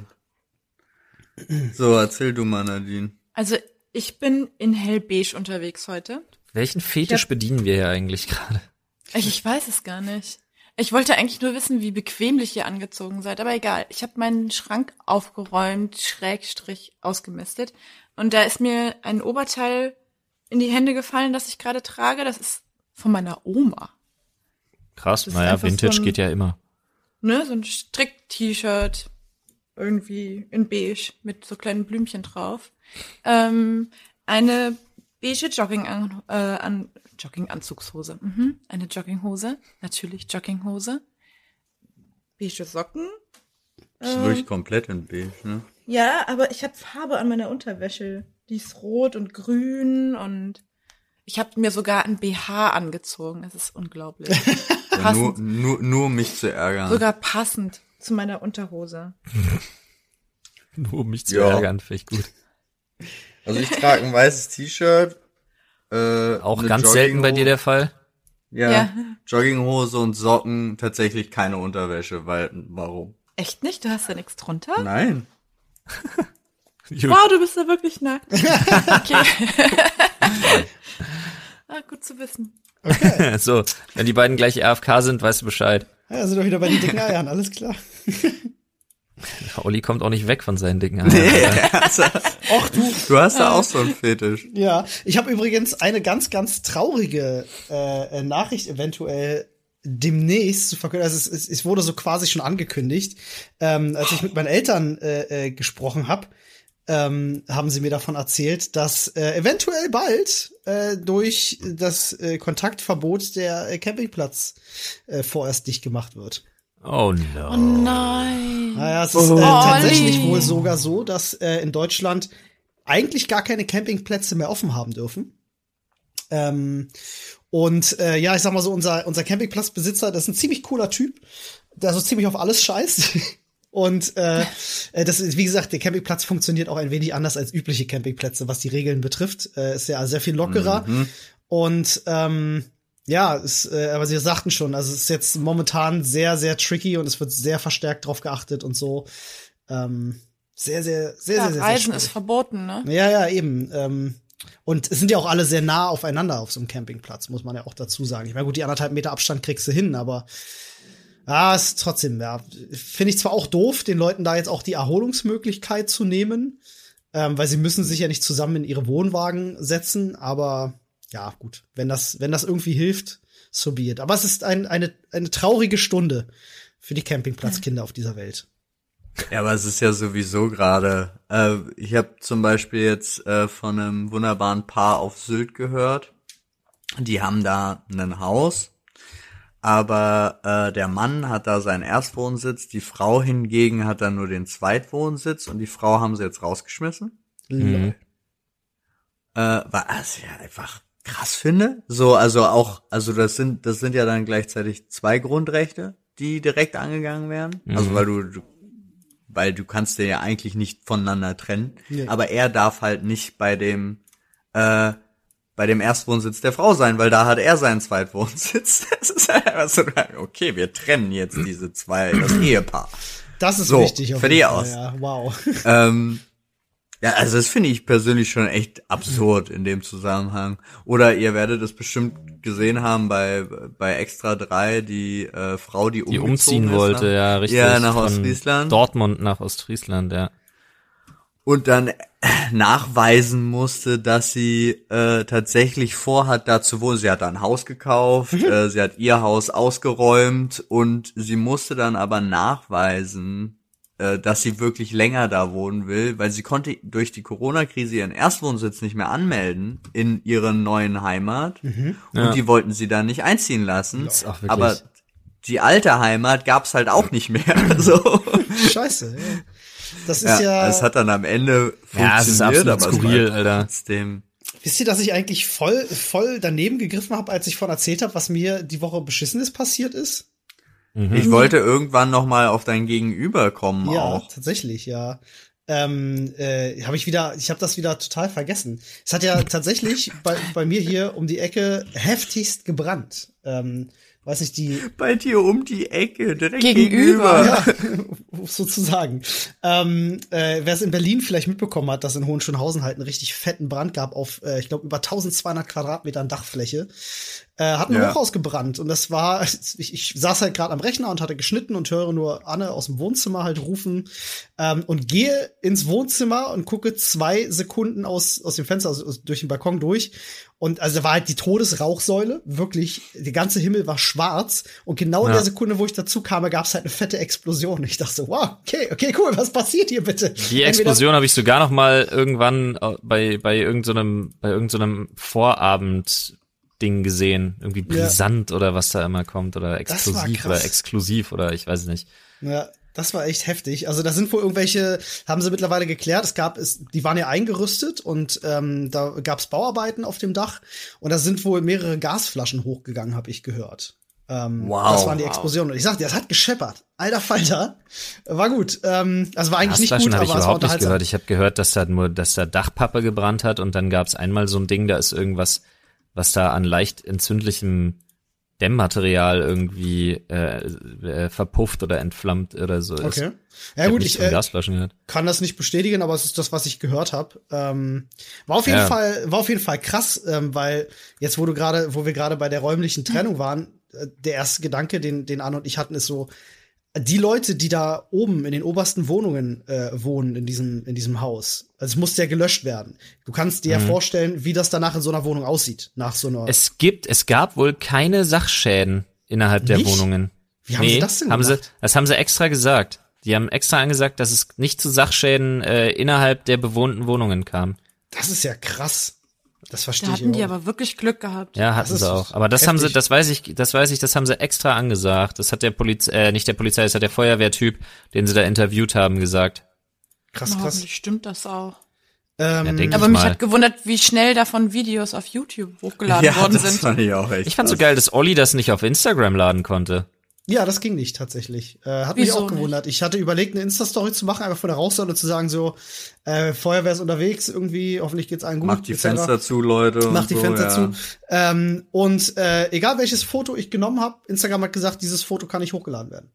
So, erzähl du mal, Nadine. Also ich bin in hellbeige unterwegs heute. Welchen Fetisch Ja. bedienen wir hier eigentlich gerade? Ich weiß es gar nicht. Ich wollte eigentlich nur wissen, wie bequemlich ihr angezogen seid, aber egal. Ich habe meinen Schrank aufgeräumt, Schrägstrich ausgemistet. Und da ist mir ein Oberteil in die Hände gefallen, das ich gerade trage. Das ist von meiner Oma. Krass, naja, Vintage so ein- geht ja immer. Ne, so ein Strick-T-Shirt. Irgendwie in beige mit so kleinen Blümchen drauf. Ähm, eine beige Jogging an, äh, an Jogginganzugshose. Mhm. Eine Jogginghose. Natürlich Jogginghose. Beige Socken. Das ist Ähm, wirklich komplett in beige, ne? Ja, aber ich habe Farbe an meiner Unterwäsche. Die ist rot und grün und ich habe mir sogar ein BH angezogen. Es ist unglaublich. [laughs] Ja, nur, nur, nur um mich zu ärgern. Sogar passend zu meiner Unterhose. [laughs] Nur um mich zu Ja. ärgern, finde ich gut. [laughs] Also ich trage ein weißes T-Shirt. Äh, Auch ganz selten bei dir der Fall. Ja, Ja. Jogginghose und Socken, tatsächlich keine Unterwäsche, weil, warum? Echt nicht? Du hast da nichts drunter? Nein. [laughs] Wow, du bist da wirklich nackt. [laughs] Okay. [laughs] ah, gut zu wissen. so, wenn die beiden gleich AFK sind, weißt du Bescheid. Ja, sind wir wieder bei den dicken Eiern, alles klar. [laughs] Olli kommt auch nicht weg von seinen dicken Eiern. [laughs] Och du. Du hast da auch so einen Fetisch. Ja, ich habe übrigens eine ganz, ganz traurige äh, Nachricht eventuell demnächst zu verkünden. Also es, es, es wurde so quasi schon angekündigt. Ähm, als ich mit meinen Eltern äh, äh, gesprochen habe, ähm, haben sie mir davon erzählt, dass äh, eventuell bald äh, durch das äh, Kontaktverbot der äh, Campingplatz äh, vorerst dicht gemacht wird. Oh no. Oh nein. Naja, es ist äh, Oh, tatsächlich Olli. wohl sogar so, dass äh, in Deutschland eigentlich gar keine Campingplätze mehr offen haben dürfen. Ähm, und äh, ja, ich sag mal so, unser, unser Campingplatzbesitzer, das ist ein ziemlich cooler Typ, der so ziemlich auf alles scheißt. [laughs] Und äh, äh, das ist, wie gesagt, der Campingplatz funktioniert auch ein wenig anders als übliche Campingplätze, was die Regeln betrifft. Äh, ist ja sehr viel lockerer. Und ähm, ja, ist, äh, aber sie sagten schon, also es ist jetzt momentan sehr, sehr tricky und es wird sehr verstärkt drauf geachtet und so. Ähm, sehr, sehr, sehr, Ja, sehr, sehr, Reisen ist verboten, ne? Ja, ja, eben. Ähm, und es sind ja auch alle sehr nah aufeinander auf so einem Campingplatz, muss man ja auch dazu sagen. Ich meine, gut, die anderthalb Meter Abstand kriegst du hin, aber ja, ist trotzdem, ja. Finde ich zwar auch doof, den Leuten da jetzt auch die Erholungsmöglichkeit zu nehmen, ähm, weil sie müssen sich ja nicht zusammen in ihre Wohnwagen setzen, aber ja, gut, wenn das, wenn das irgendwie hilft, so be it. Aber es ist ein, eine, eine traurige Stunde für die Campingplatzkinder auf dieser Welt. Ja, aber es ist ja sowieso gerade. Äh, ich habe zum Beispiel jetzt äh, von einem wunderbaren Paar auf Sylt gehört. Die haben da ein Haus, aber äh, der Mann hat da seinen Erstwohnsitz, die Frau hingegen hat da nur den Zweitwohnsitz und die Frau haben sie jetzt rausgeschmissen. Lol. Äh, was ich ja einfach krass finde. So, also auch, also das sind, das sind ja dann gleichzeitig zwei Grundrechte, die direkt angegangen werden. Also weil du, du weil du kannst dir ja eigentlich nicht voneinander trennen. Nee. Aber er darf halt nicht bei dem, äh, bei dem Erstwohnsitz der Frau sein, weil da hat er seinen Zweitwohnsitz. [laughs] Das ist halt einfach so, okay, wir trennen jetzt diese zwei, das Ehepaar. Das ist So, wichtig. auf fertig jeden Fall, aus. Ja, wow. ähm, ja, also das finde ich persönlich schon echt absurd in dem Zusammenhang. Oder ihr werdet es bestimmt gesehen haben bei bei Extra 3, die äh, Frau, die, Die umziehen wollte, nach- ja, richtig. Ja, nach von Ostfriesland. Dortmund nach Ostfriesland, ja. Und dann nachweisen musste, dass sie äh, tatsächlich vorhat, da zu wohnen. Sie hat da ein Haus gekauft, äh, sie hat ihr Haus ausgeräumt und sie musste dann aber nachweisen, äh, dass sie wirklich länger da wohnen will, weil sie konnte durch die Corona-Krise ihren Erstwohnsitz nicht mehr anmelden in ihrer neuen Heimat und Ja. die wollten sie dann nicht einziehen lassen. wirklich- aber die alte Heimat gab's halt auch nicht mehr. [laughs] so. Scheiße. Ja. Das ist Ja, ja. es hat dann am Ende funktioniert, Ja, es ist aber skurril, es war Alter. trotzdem. wisst ihr, dass ich eigentlich voll, voll daneben gegriffen habe, als ich von erzählt habe, was mir die Woche beschissenes passiert ist? Ich wollte irgendwann noch mal auf dein Gegenüber kommen Ja, auch. tatsächlich, ja. Ähm, äh, habe ich wieder, ich habe das wieder total vergessen. Es hat ja [laughs] tatsächlich bei, bei mir hier um die Ecke heftigst gebrannt. Ähm, weiß nicht, die Bei dir um die Ecke, direkt Gegenüber. gegenüber. ja, [laughs] sozusagen. Ähm, äh, Wer es in Berlin vielleicht mitbekommen hat, dass in Hohenschönhausen halt einen richtig fetten Brand gab auf, äh, ich glaube, über 1200 Quadratmetern Dachfläche, äh, hat ein Ja. Hochhaus gebrannt. Und das war, ich, ich saß halt gerade am Rechner und hatte geschnitten und höre nur Anne aus dem Wohnzimmer halt rufen ähm, und gehe ins Wohnzimmer und gucke zwei Sekunden aus, aus dem Fenster, also durch den Balkon durch. Und also da war halt die Todesrauchsäule, wirklich, der ganze Himmel war schwarz. Und genau in Ja. der Sekunde, wo ich dazu kam, gab es halt eine fette Explosion. Ich dachte so, wow, okay, okay, cool, was passiert hier bitte? Die Explosion habe ich sogar noch mal irgendwann äh, bei bei irgendeinem bei irgendeinem Vorabend Ding gesehen, irgendwie Ja. brisant oder was da immer kommt oder explosiv oder exklusiv oder ich weiß nicht. Ja, das war echt heftig. Also da sind wohl irgendwelche, haben sie mittlerweile geklärt. Es gab, es, die waren ja eingerüstet und ähm, da gab es Bauarbeiten auf dem Dach und da sind wohl mehrere Gasflaschen hochgegangen, habe ich gehört. Ähm, Wow. Das waren die Explosionen. Und ich sagte, das hat gescheppert. Alter Falter. War gut. Ähm, also war eigentlich nicht Gasflaschen gut, habe aber ich es war überhaupt nicht gehört. Ich habe gehört, dass da nur, dass da Dachpappe gebrannt hat und dann gab es einmal so ein Ding, da ist irgendwas, was da an leicht entzündlichem Dämmmaterial irgendwie äh, äh, verpufft oder entflammt oder so ist. Okay. Ich Ja gut, ich von äh, Gasflaschen gehört. kann das nicht bestätigen, aber es ist das, was ich gehört habe. Ähm, war auf jeden Ja. Fall, war auf jeden Fall krass, ähm, weil jetzt, wo du gerade, wo wir gerade bei der räumlichen Trennung waren, der erste Gedanke, den, den Anne und ich hatten, ist so, die Leute, die da oben in den obersten Wohnungen äh, wohnen in diesem in diesem Haus, also es muss ja gelöscht werden. Du kannst dir ja vorstellen, wie das danach in so einer Wohnung aussieht, nach so einer. Es gibt, es gab wohl keine Sachschäden innerhalb der Nicht? Wohnungen. Wie haben sie das denn haben sie, gemacht? Das haben sie extra gesagt. Die haben extra angesagt, dass es nicht zu Sachschäden äh, innerhalb der bewohnten Wohnungen kam. das ist ja krass. Das Da verstehe ich hatten die aber wirklich Glück gehabt. Ja, hatten sie auch. Aber das haben sie, heftig. das weiß ich, das weiß ich, das haben sie extra angesagt. Das hat der Polizei, äh, nicht der Polizei, das hat der Feuerwehrtyp, den sie da interviewt haben, gesagt. Krass, Na, krass. hoffentlich stimmt das auch. Ja, Ähm, denk Aber ich mich mal. hat gewundert, wie schnell davon Videos auf YouTube hochgeladen [laughs] Ja, worden das sind. fand ich auch echt. Ich fand so krass. geil, dass Olli das nicht auf Instagram laden konnte. Ja, das ging nicht tatsächlich. Äh, hat mich Wieso auch gewundert. Ich hatte überlegt, eine Insta-Story zu machen, einfach von der Rauchsäule zu sagen, so, äh, Feuerwehr ist unterwegs, irgendwie, hoffentlich geht's allen gut. Macht die etc. Fenster zu, Leute. Mach und die so, Fenster ja. zu. Ähm, und äh, egal welches Foto ich genommen habe, Instagram hat gesagt, dieses Foto kann nicht hochgeladen werden.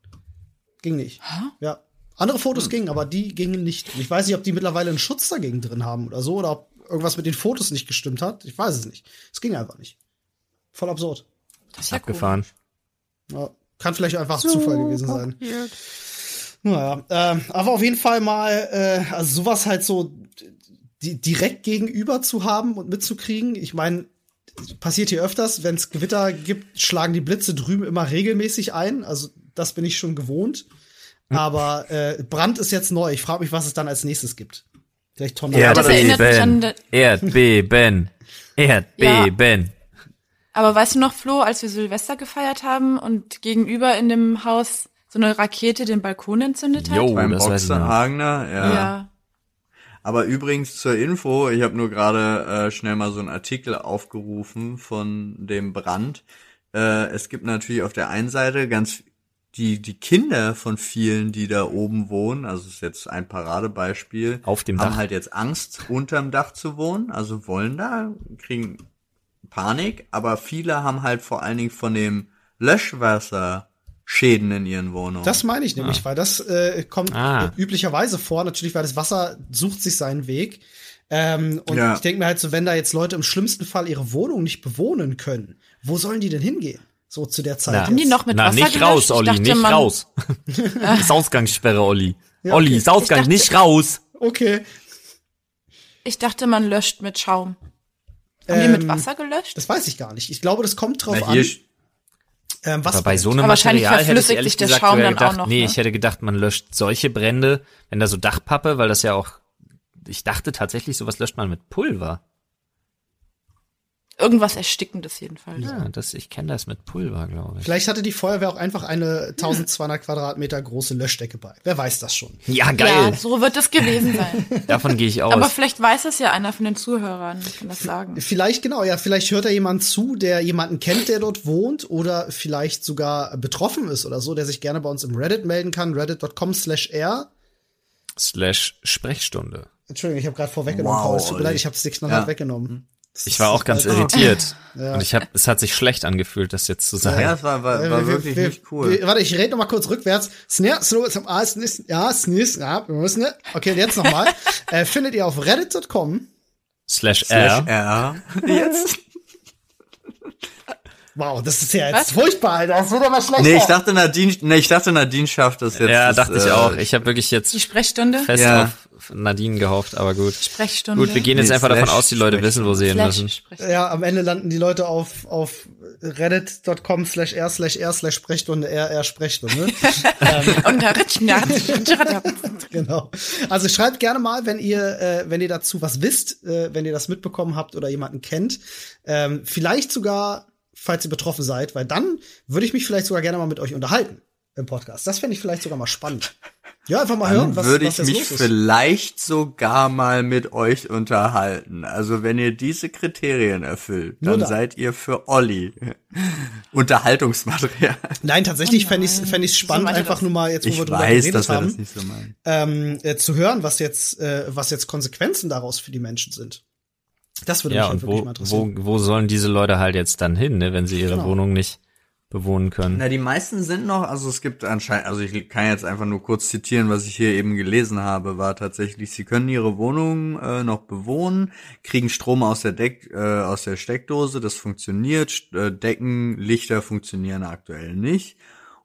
Ging nicht. Ja. Andere Fotos gingen, aber die gingen nicht. Und ich weiß nicht, ob die mittlerweile einen Schutz dagegen drin haben oder so, oder ob irgendwas mit den Fotos nicht gestimmt hat. Ich weiß es nicht. Es ging einfach nicht. Voll absurd. Das ist ja Abgefahren. Ja. Kann vielleicht einfach Zufall gewesen sein. Weird. Naja, ähm, aber auf jeden Fall mal, äh, also sowas halt so di direkt gegenüber zu haben und mitzukriegen. Ich meine, passiert hier öfters, wenn es Gewitter gibt, schlagen die Blitze drüben immer regelmäßig ein. Also das bin ich schon gewohnt. Aber äh, Brand ist jetzt neu. Ich frage mich, was es dann als nächstes gibt. Vielleicht Tornado. Erdbeben. Erdbeben. Erdbeben. Aber weißt du noch, Flo, als wir Silvester gefeiert haben und gegenüber in dem Haus so eine Rakete den Balkon entzündet hat? Jo, Beim das noch. Boxenhagener, ja. Ja. Aber übrigens zur Info, ich habe nur gerade äh, schnell mal so einen Artikel aufgerufen von dem Brand. Äh, es gibt natürlich auf der einen Seite ganz die die Kinder von vielen, die da oben wohnen, also ist jetzt ein Paradebeispiel, Auf dem haben Dach. halt jetzt Angst, unterm Dach zu wohnen, also wollen da, kriegen Panik, aber viele haben halt vor allen Dingen von dem Löschwasser Schäden in ihren Wohnungen. Das meine ich nämlich, weil das äh, kommt Ah. üblicherweise vor, natürlich, weil das Wasser sucht sich seinen Weg. Ähm, und Ja. ich denke mir halt so, wenn da jetzt Leute im schlimmsten Fall ihre Wohnung nicht bewohnen können, wo sollen die denn hingehen? So zu der Zeit. Na. Haben die noch mit Na, Wasser nicht gelöscht? raus, Olli, dachte, nicht raus. [laughs] [laughs] ist Ausgangssperre, Olli. Olli, okay. ist Ausgang, dachte- nicht raus. Okay. Ich dachte, man löscht mit Schaum. Haben die Ähm, mit Wasser gelöscht? Das weiß ich gar nicht. Ich glaube, das kommt drauf Na, hier an, ähm, was Aber bei so einem Material hätte ich verflüssigt ehrlich sich der gesagt Schaum sogar dann auch gedacht, noch, nee, ne? ich hätte gedacht, man löscht solche Brände, wenn da so Dachpappe, weil das ja auch, ich dachte tatsächlich, sowas löscht man mit Pulver. Irgendwas Erstickendes jedenfalls. Ja, das, ich kenne das mit Pulver, glaube ich. Vielleicht hatte die Feuerwehr auch einfach eine 1200 Quadratmeter große Löschdecke bei. Wer weiß das schon? Ja, Ja, geil. so wird es gewesen sein. [laughs] Davon gehe ich aus. Aber vielleicht weiß es ja einer von den Zuhörern, kann das sagen. Vielleicht, genau, ja, vielleicht hört da jemand zu, der jemanden kennt, der dort wohnt oder vielleicht sogar betroffen ist oder so, der sich gerne bei uns im Reddit melden kann, reddit.com slash r. Slash Sprechstunde. Entschuldigung, ich habe gerade vorweggenommen, Wow, Paul, es tut mir leid, ich habe es dir knallhart Ja. weggenommen. Das Ich ist- war auch ganz das- irritiert. Ja. Und ich habe, es hat sich schlecht angefühlt, das jetzt zu sagen. Ja, es war, war, Äh, war wir- wirklich wir- nicht cool. wir- Warte, ich rede noch mal kurz rückwärts. Snare, slow, zum A, snis, ja, snis, ja, wir müssen, ne? Okay, jetzt noch mal. [laughs] äh, findet ihr auf reddit.com. Slash Slash R. R. Jetzt? [laughs] Wow, das ist ja jetzt Was? furchtbar, Alter. Das wird aber schlechter. Nee, ich dachte Nadine, nee, ich dachte Nadine schafft das jetzt. Ja, das, dachte ich äh, auch. Ich habe wirklich jetzt Die Sprechstunde? fest Ja. auf Nadine gehofft, aber gut. Sprechstunde. Gut, wir gehen jetzt Nee, einfach davon aus, die Leute wissen, wo sie hin müssen. Ja, am Ende landen die Leute auf, auf reddit.com slash r slash r slash Sprechstunde r r Sprechstunde. Und genau. Also schreibt gerne mal, wenn ihr, äh, wenn ihr dazu was wisst, äh, wenn ihr das mitbekommen habt oder jemanden kennt. Ähm, vielleicht sogar, falls ihr betroffen seid, weil dann würde ich mich vielleicht sogar gerne mal mit euch unterhalten im Podcast. Das fände ich vielleicht sogar mal spannend. Ja, einfach mal hören, Dann was, würde was ich jetzt mich los ist. vielleicht sogar mal mit euch unterhalten. Also wenn ihr diese Kriterien erfüllt, dann dann. seid ihr für Olli [laughs] Unterhaltungsmaterial. Nein, tatsächlich fände ich fände ich So spannend, meinte einfach das. nur mal jetzt, wo Ich wir drüber weiß, geredet dass wir haben, das nicht so meinen. ähm, äh, zu hören, was jetzt, äh, was jetzt Konsequenzen daraus für die Menschen sind. Das würde Ja, mich halt und wirklich wo, mal wo, interessieren. wo sollen diese Leute halt jetzt dann hin, ne, wenn sie ihre Genau. Wohnung nicht bewohnen können? Na, die meisten sind noch, also es gibt anscheinend, also ich kann jetzt einfach nur kurz zitieren, was ich hier eben gelesen habe, war tatsächlich, sie können ihre Wohnung äh, noch bewohnen, kriegen Strom aus der Deck, äh, aus der Steckdose, das funktioniert, äh, Decken, Lichter funktionieren aktuell nicht.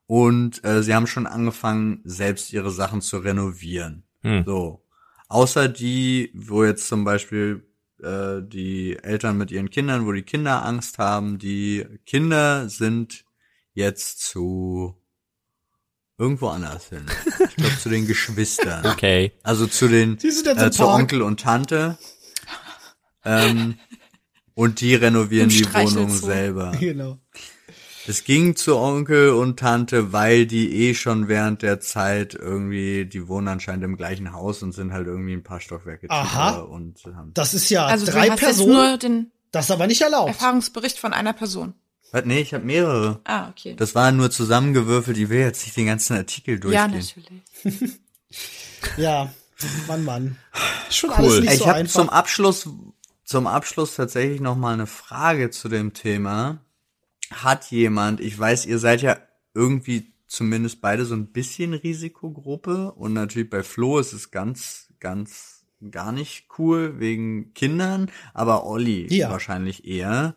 Und äh, sie haben schon angefangen, selbst ihre Sachen zu renovieren. Hm. So. Außer die, wo jetzt zum Beispiel äh, die Eltern mit ihren Kindern, wo die Kinder Angst haben, die Kinder sind jetzt zu irgendwo anders hin. Ich glaube zu den Geschwistern. [laughs] Okay. Also zu den äh, zu Park. Onkel und Tante. Ähm, und die renovieren die Wohnung selber. Genau. Es ging zu Onkel und Tante, weil die eh schon während der Zeit irgendwie, die wohnen anscheinend im gleichen Haus und sind halt irgendwie ein paar Stockwerke Aha. tiefer und haben. Das ist ja Also du drei hast Personen. jetzt nur den das ist aber nicht erlaubt. Erfahrungsbericht von einer Person. Was? Nee, ich habe mehrere. Ah, okay. Das waren nur zusammengewürfelt, ich will jetzt nicht den ganzen Artikel ja, durchgehen. natürlich. [laughs] Ja, Mann, Mann. Schon Cool. alles nicht ich so habe zum Abschluss zum Abschluss tatsächlich noch mal eine Frage zu dem Thema. Hat jemand, ich weiß, ihr seid ja irgendwie zumindest beide so ein bisschen Risikogruppe und natürlich bei Flo ist es ganz ganz gar nicht cool wegen Kindern, aber Olli Ja. wahrscheinlich eher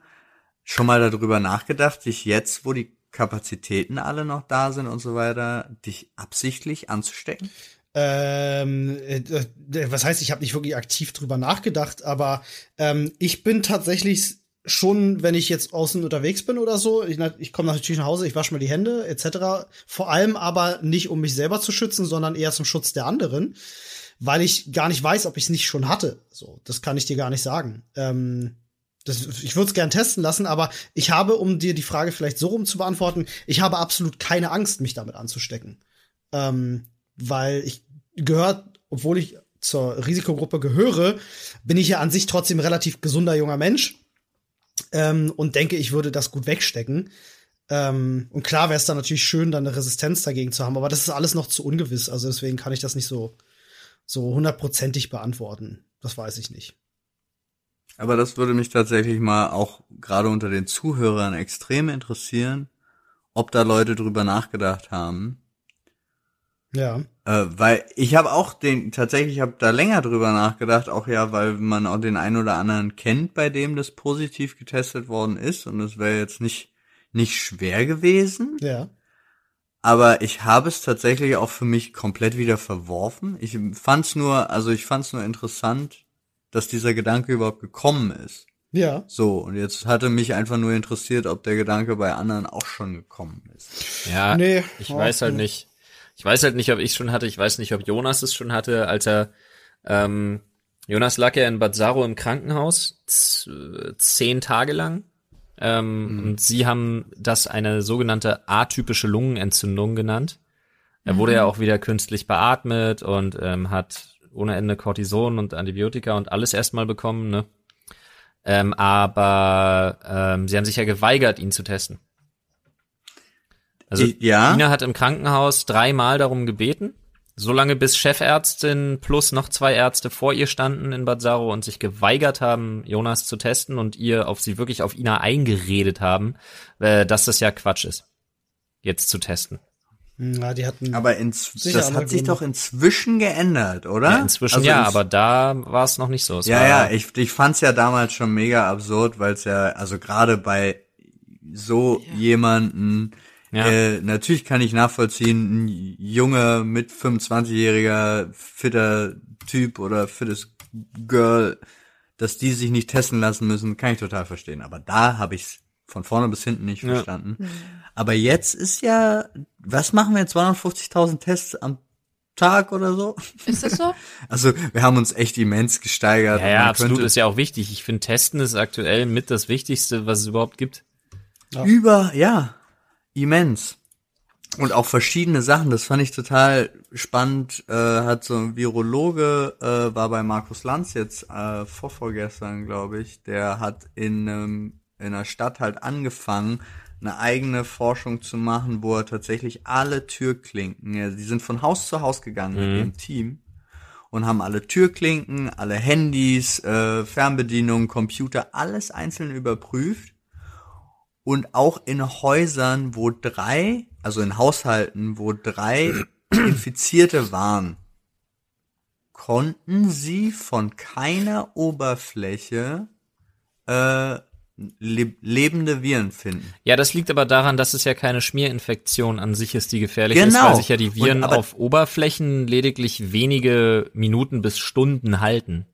schon mal darüber nachgedacht, dich jetzt, wo die Kapazitäten alle noch da sind und so weiter, dich absichtlich anzustecken? Ähm, äh, was heißt, ich habe nicht wirklich aktiv drüber nachgedacht, aber ähm, ich bin tatsächlich schon, wenn ich jetzt außen unterwegs bin oder so, ich, ich komme natürlich nach Hause, ich wasche mir die Hände etc. Vor allem aber nicht, um mich selber zu schützen, sondern eher zum Schutz der anderen, weil ich gar nicht weiß, ob ich es nicht schon hatte. So, das kann ich dir gar nicht sagen. Ähm, das, ich würde es gern testen lassen, aber ich habe, um dir die Frage vielleicht so rum zu beantworten, ich habe absolut keine Angst, mich damit anzustecken. Ähm, weil ich gehört, obwohl ich zur Risikogruppe gehöre, bin ich ja an sich trotzdem relativ gesunder junger Mensch ähm, und denke, ich würde das gut wegstecken. Ähm, und klar wäre es dann natürlich schön, dann eine Resistenz dagegen zu haben, aber das ist alles noch zu ungewiss. Also deswegen kann ich das nicht so so hundertprozentig beantworten. Das weiß ich nicht. Aber das würde mich tatsächlich mal auch gerade unter den Zuhörern extrem interessieren, ob da Leute drüber nachgedacht haben. Ja. Äh, weil ich habe auch den, tatsächlich habe da länger drüber nachgedacht, auch ja, weil man auch den einen oder anderen kennt, bei dem das positiv getestet worden ist. Und es wäre jetzt nicht, nicht schwer gewesen. Ja. Aber ich habe es tatsächlich auch für mich komplett wieder verworfen. Ich fand's nur, also ich fand's nur interessant, dass dieser Gedanke überhaupt gekommen ist. Ja. So, und jetzt hatte mich einfach nur interessiert, ob der Gedanke bei anderen auch schon gekommen ist. Ja, Nee. ich weiß halt nee. nicht. Ich weiß halt nicht, ob ich schon hatte. Ich weiß nicht, ob Jonas es schon hatte, als er ähm, Jonas lag ja in Bad Saro im Krankenhaus zehn Tage lang. Ähm, Und sie haben das eine sogenannte atypische Lungenentzündung genannt. Er wurde ja auch wieder künstlich beatmet und ähm, hat ohne Ende Cortison und Antibiotika und alles erstmal bekommen. Ne? Ähm, aber ähm, sie haben sich ja geweigert, ihn zu testen. Also ja. Ina hat im Krankenhaus dreimal darum gebeten. so lange bis Chefärztin plus noch zwei Ärzte vor ihr standen in Bad Saro und sich geweigert haben, Jonas zu testen und ihr auf sie wirklich auf Ina eingeredet haben, äh, dass das ja Quatsch ist, jetzt zu testen. Ja, die hatten. Aber ins, das hat sich Gründe. doch inzwischen geändert, oder? Ja, inzwischen Also ja, ins- aber da war es noch nicht so. Es Ja, ja, ich, ich fand's ja damals schon mega absurd, weil es ja, also gerade bei so jemanden, Ja. äh, natürlich kann ich nachvollziehen, ein junger, mit 25-jähriger, fitter Typ oder fittes Girl, dass die sich nicht testen lassen müssen, kann ich total verstehen. Aber da habe ich's von vorne bis hinten nicht Ja. verstanden. Aber jetzt ist ja, was machen wir? 250.000 Tests am Tag oder so? Ist das so? [laughs] Also wir haben uns echt immens gesteigert. ja, ja absolut ist ja auch wichtig. Ich finde, Testen ist aktuell mit das Wichtigste, was es überhaupt gibt. über, ja, immens. Und auch verschiedene Sachen, das fand ich total spannend, äh, hat so ein Virologe, äh, war bei Markus Lanz jetzt, äh, vorvorgestern, glaube ich, der hat in, ähm, in einer Stadt halt angefangen, eine eigene Forschung zu machen, wo er tatsächlich alle Türklinken, ja, die sind von Haus zu Haus gegangen mit dem Team und haben alle Türklinken, alle Handys, äh, Fernbedienungen, Computer, alles einzeln überprüft. Und auch in Häusern, wo drei, also in Haushalten, wo drei [clears throat] Infizierte waren, konnten sie von keiner Oberfläche äh, lebende Viren finden. Ja, das liegt aber daran, dass es ja keine Schmierinfektion an sich ist, die gefährlich ist, Genau. weil sich ja die Viren Und auf Oberflächen lediglich wenige Minuten bis Stunden halten.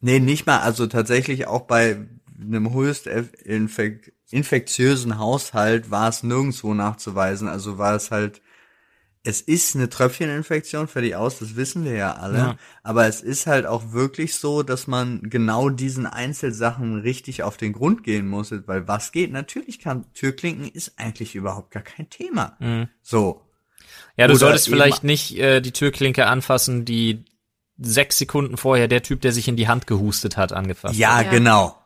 Nee, nicht mal, also tatsächlich auch bei einem höchst infek infektiösen Haushalt war es nirgendwo nachzuweisen. Also war es halt, es ist eine Tröpfcheninfektion, fertig aus, das wissen wir ja alle. Ja. Aber es ist halt auch wirklich so, dass man genau diesen Einzelsachen richtig auf den Grund gehen muss, weil was geht? Natürlich kann Türklinken ist eigentlich überhaupt gar kein Thema. So. Ja, du Oder solltest vielleicht nicht äh, die Türklinke anfassen, die sechs Sekunden vorher der Typ, der sich in die Hand gehustet hat, angefasst Ja, hat. Ja. genau.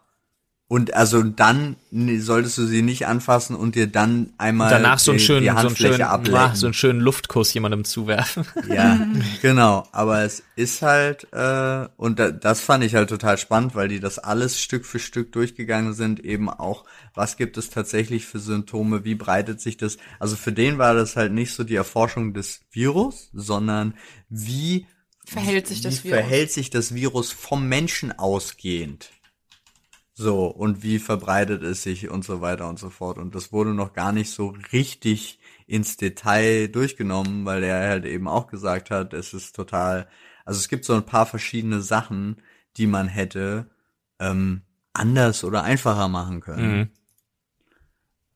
Und also dann solltest du sie nicht anfassen und dir dann einmal Danach so einen schönen, die so einen Handfläche schönen, ah, so einen schönen Luftkuss jemandem zuwerfen. Ja, [laughs] genau. Aber es ist halt, äh, und da, das fand ich halt total spannend, weil die das alles Stück für Stück durchgegangen sind, eben auch, was gibt es tatsächlich für Symptome, wie breitet sich das, also für den war das halt nicht so die Erforschung des Virus, sondern wie Verhält sich das wie Virus? verhält sich das Virus vom Menschen ausgehend? So, und wie verbreitet es sich und so weiter und so fort. Und das wurde noch gar nicht so richtig ins Detail durchgenommen, weil er halt eben auch gesagt hat, es ist total, also es gibt so ein paar verschiedene Sachen, die man hätte ähm, anders oder einfacher machen können. Mhm.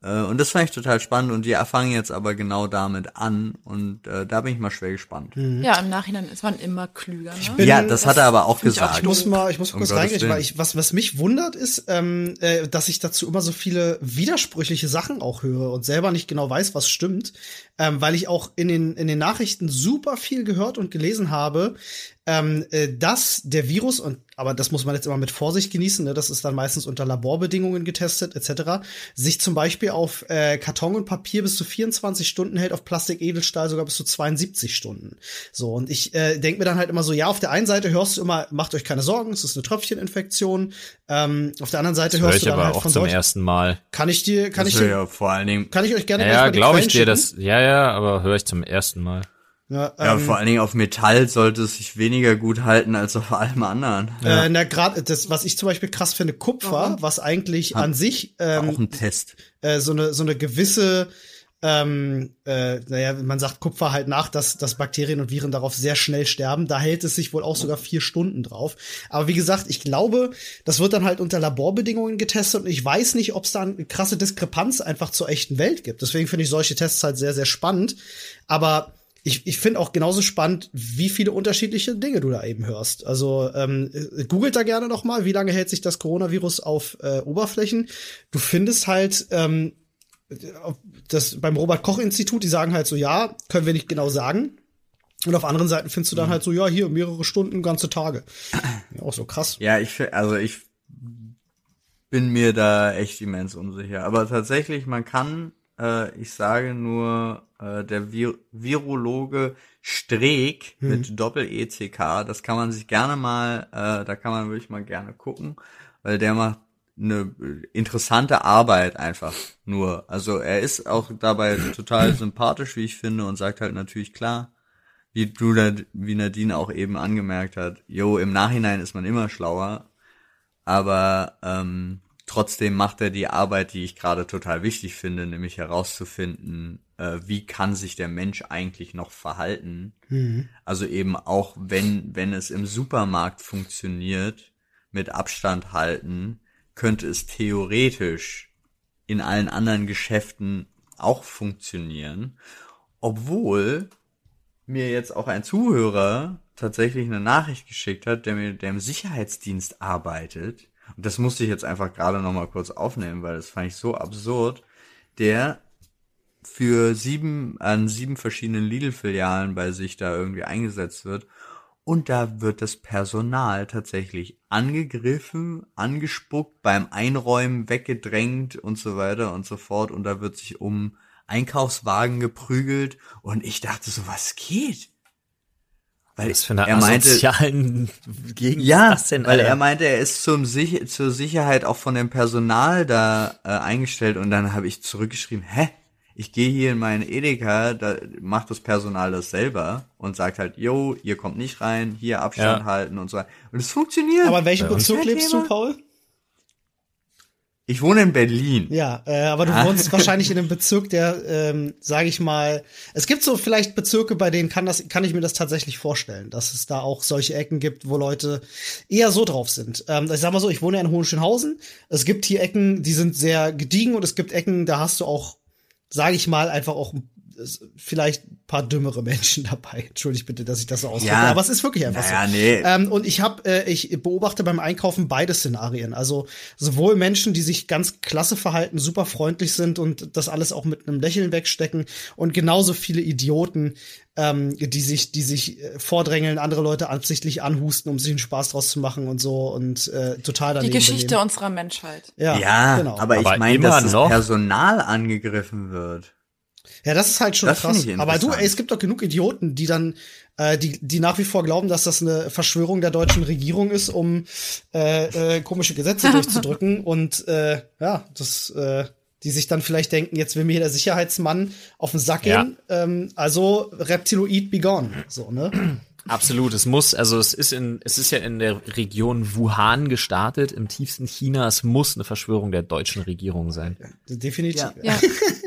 Äh, und das fand ich total spannend und die fangen jetzt aber genau damit an und äh, da bin ich mal schwer gespannt. Ja, im Nachhinein ist man immer klüger. Ne? bin- Ja, das, hat er aber auch find ich auch gesagt. Ich muss mal, ich muss Um kurz reingehen, weil ich, was, was mich wundert ist, ähm, äh, dass ich dazu immer so viele widersprüchliche Sachen auch höre und selber nicht genau weiß, was stimmt, ähm, weil ich auch in den, in den Nachrichten super viel gehört und gelesen habe, ähm, äh, dass der Virus, und aber das muss man jetzt immer mit Vorsicht genießen, ne, das ist dann meistens unter Laborbedingungen getestet, etc., sich zum Beispiel auf äh, Karton und Papier bis zu 24 Stunden hält, auf Plastik, Edelstahl sogar bis zu 72 Stunden. So, und ich äh, denke mir dann halt immer so, ja, auf der einen Seite hörst du immer, macht euch keine Sorgen, es ist eine Tröpfcheninfektion. Ähm, auf der anderen Seite Hör hörst ich du dann aber halt auch von zum ersten Mal. Kann ich dir, kann Das ich dir, ja vor allen Dingen kann ich euch gerne Ja, ja glaube ich dir das. Ja, ja, aber höre ich zum ersten Mal. Ja, Ja, ähm, vor allen Dingen auf Metall sollte es sich weniger gut halten als auf allem anderen. Äh, na, gerade das, was ich zum Beispiel krass finde, Kupfer, was eigentlich an sich ähm, auch ein Test. äh, so eine so eine gewisse ähm, äh, naja, man sagt Kupfer halt nach, dass, dass Bakterien und Viren darauf sehr schnell sterben. Da hält es sich wohl auch sogar vier Stunden drauf. Aber wie gesagt, ich glaube, das wird dann halt unter Laborbedingungen getestet und ich weiß nicht, ob es da eine krasse Diskrepanz einfach zur echten Welt gibt. Deswegen finde ich solche Tests halt sehr, sehr spannend. Aber ich, ich finde auch genauso spannend, wie viele unterschiedliche Dinge du da eben hörst. Also ähm, äh, googelt da gerne noch mal, wie lange hält sich das Coronavirus auf äh, Oberflächen. Du findest halt ähm, das beim Robert Koch Institut, die sagen halt so, ja, können wir nicht genau sagen. Und auf anderen Seiten findest du dann halt so, ja, hier mehrere Stunden, ganze Tage. [clears throat] Ja, auch so krass. Ja, ich also ich bin mir da echt immens unsicher. Aber tatsächlich, man kann Äh, ich sage nur, äh, der Vir Virologe Streeck Hm. mit Doppel-ECK. Das kann man sich gerne mal, äh, da kann man wirklich mal gerne gucken, weil der macht eine interessante Arbeit einfach nur. Also er ist auch dabei total sympathisch, wie ich finde, und sagt halt natürlich klar, wie du, da- wie Nadine auch eben angemerkt hat, jo, im Nachhinein ist man immer schlauer, aber ähm, trotzdem macht er die Arbeit, die ich gerade total wichtig finde, nämlich herauszufinden, äh, wie kann sich der Mensch eigentlich noch verhalten. Also eben auch, wenn, wenn es im Supermarkt funktioniert, mit Abstand halten, könnte es theoretisch in allen anderen Geschäften auch funktionieren, obwohl mir jetzt auch ein Zuhörer tatsächlich eine Nachricht geschickt hat, der mir, der im Sicherheitsdienst arbeitet. Und das musste ich jetzt einfach gerade noch mal kurz aufnehmen, weil das fand ich so absurd. Der für sieben, an sieben verschiedenen Lidl-Filialen bei sich da irgendwie eingesetzt wird. Und da wird das Personal tatsächlich angegriffen, angespuckt, beim Einräumen weggedrängt und so weiter und so fort. Und da wird sich um Einkaufswagen geprügelt. Und ich dachte so, was geht? Weil Was für eine er meinte, asozialen Gegend ja, das denn, weil er meinte, er ist zum Sich zur Sicherheit auch von dem Personal da äh, eingestellt und dann habe ich zurückgeschrieben, hä? Ich gehe hier in meinen Edeka, da macht das Personal das selber und sagt halt, yo, ihr kommt nicht rein, hier Abstand Ja. halten und so weiter. Und es funktioniert. Aber in welchem Bezug lebst du. Paul? ich wohne in Berlin. Ja, äh, aber du Ah. wohnst [laughs] wahrscheinlich in einem Bezirk, der, ähm, sage ich mal, es gibt so vielleicht Bezirke, bei denen kann das, kann ich mir das tatsächlich vorstellen, dass es da auch solche Ecken gibt, wo Leute eher so drauf sind. Ähm, ich sag mal so, ich wohne ja in Hohenschönhausen. Es gibt hier Ecken, die sind sehr gediegen und es gibt Ecken, da hast du auch, sage ich mal, einfach auch es- vielleicht ein paar dümmere Menschen [laughs] dabei. Entschuldigt bitte, dass ich das so ausdrücke, Ja. aber es ist wirklich einfach Naja, so. nee. Ähm, und ich habe, äh, ich beobachte beim Einkaufen beide Szenarien. Also sowohl Menschen, die sich ganz klasse verhalten, super freundlich sind und das alles auch mit einem Lächeln wegstecken, und genauso viele Idioten, ähm, die sich, die sich äh, vordrängeln, andere Leute absichtlich anhusten, um sich einen Spaß draus zu machen und so und äh, total Die daneben Geschichte benehmen. unserer Menschheit. Ja, Ja, genau. aber, ich meine, dass das. Personal angegriffen wird. Ja, das ist halt schon Das krass. Aber du, ey, es gibt doch genug Idioten, die dann, äh, die, die nach wie vor glauben, dass das eine Verschwörung der deutschen Regierung ist, um äh, äh, komische Gesetze [laughs] durchzudrücken. Und äh, ja, das, äh, die sich dann vielleicht denken, jetzt will mir hier der Sicherheitsmann auf den Sack Ja. gehen. Ähm, also Reptiloid be gone. So, ne? Absolut, es muss, also es ist in, es ist ja in der Region Wuhan gestartet, im tiefsten China. Es muss eine Verschwörung der deutschen Regierung sein. Definitiv. Ja. [laughs] Ja.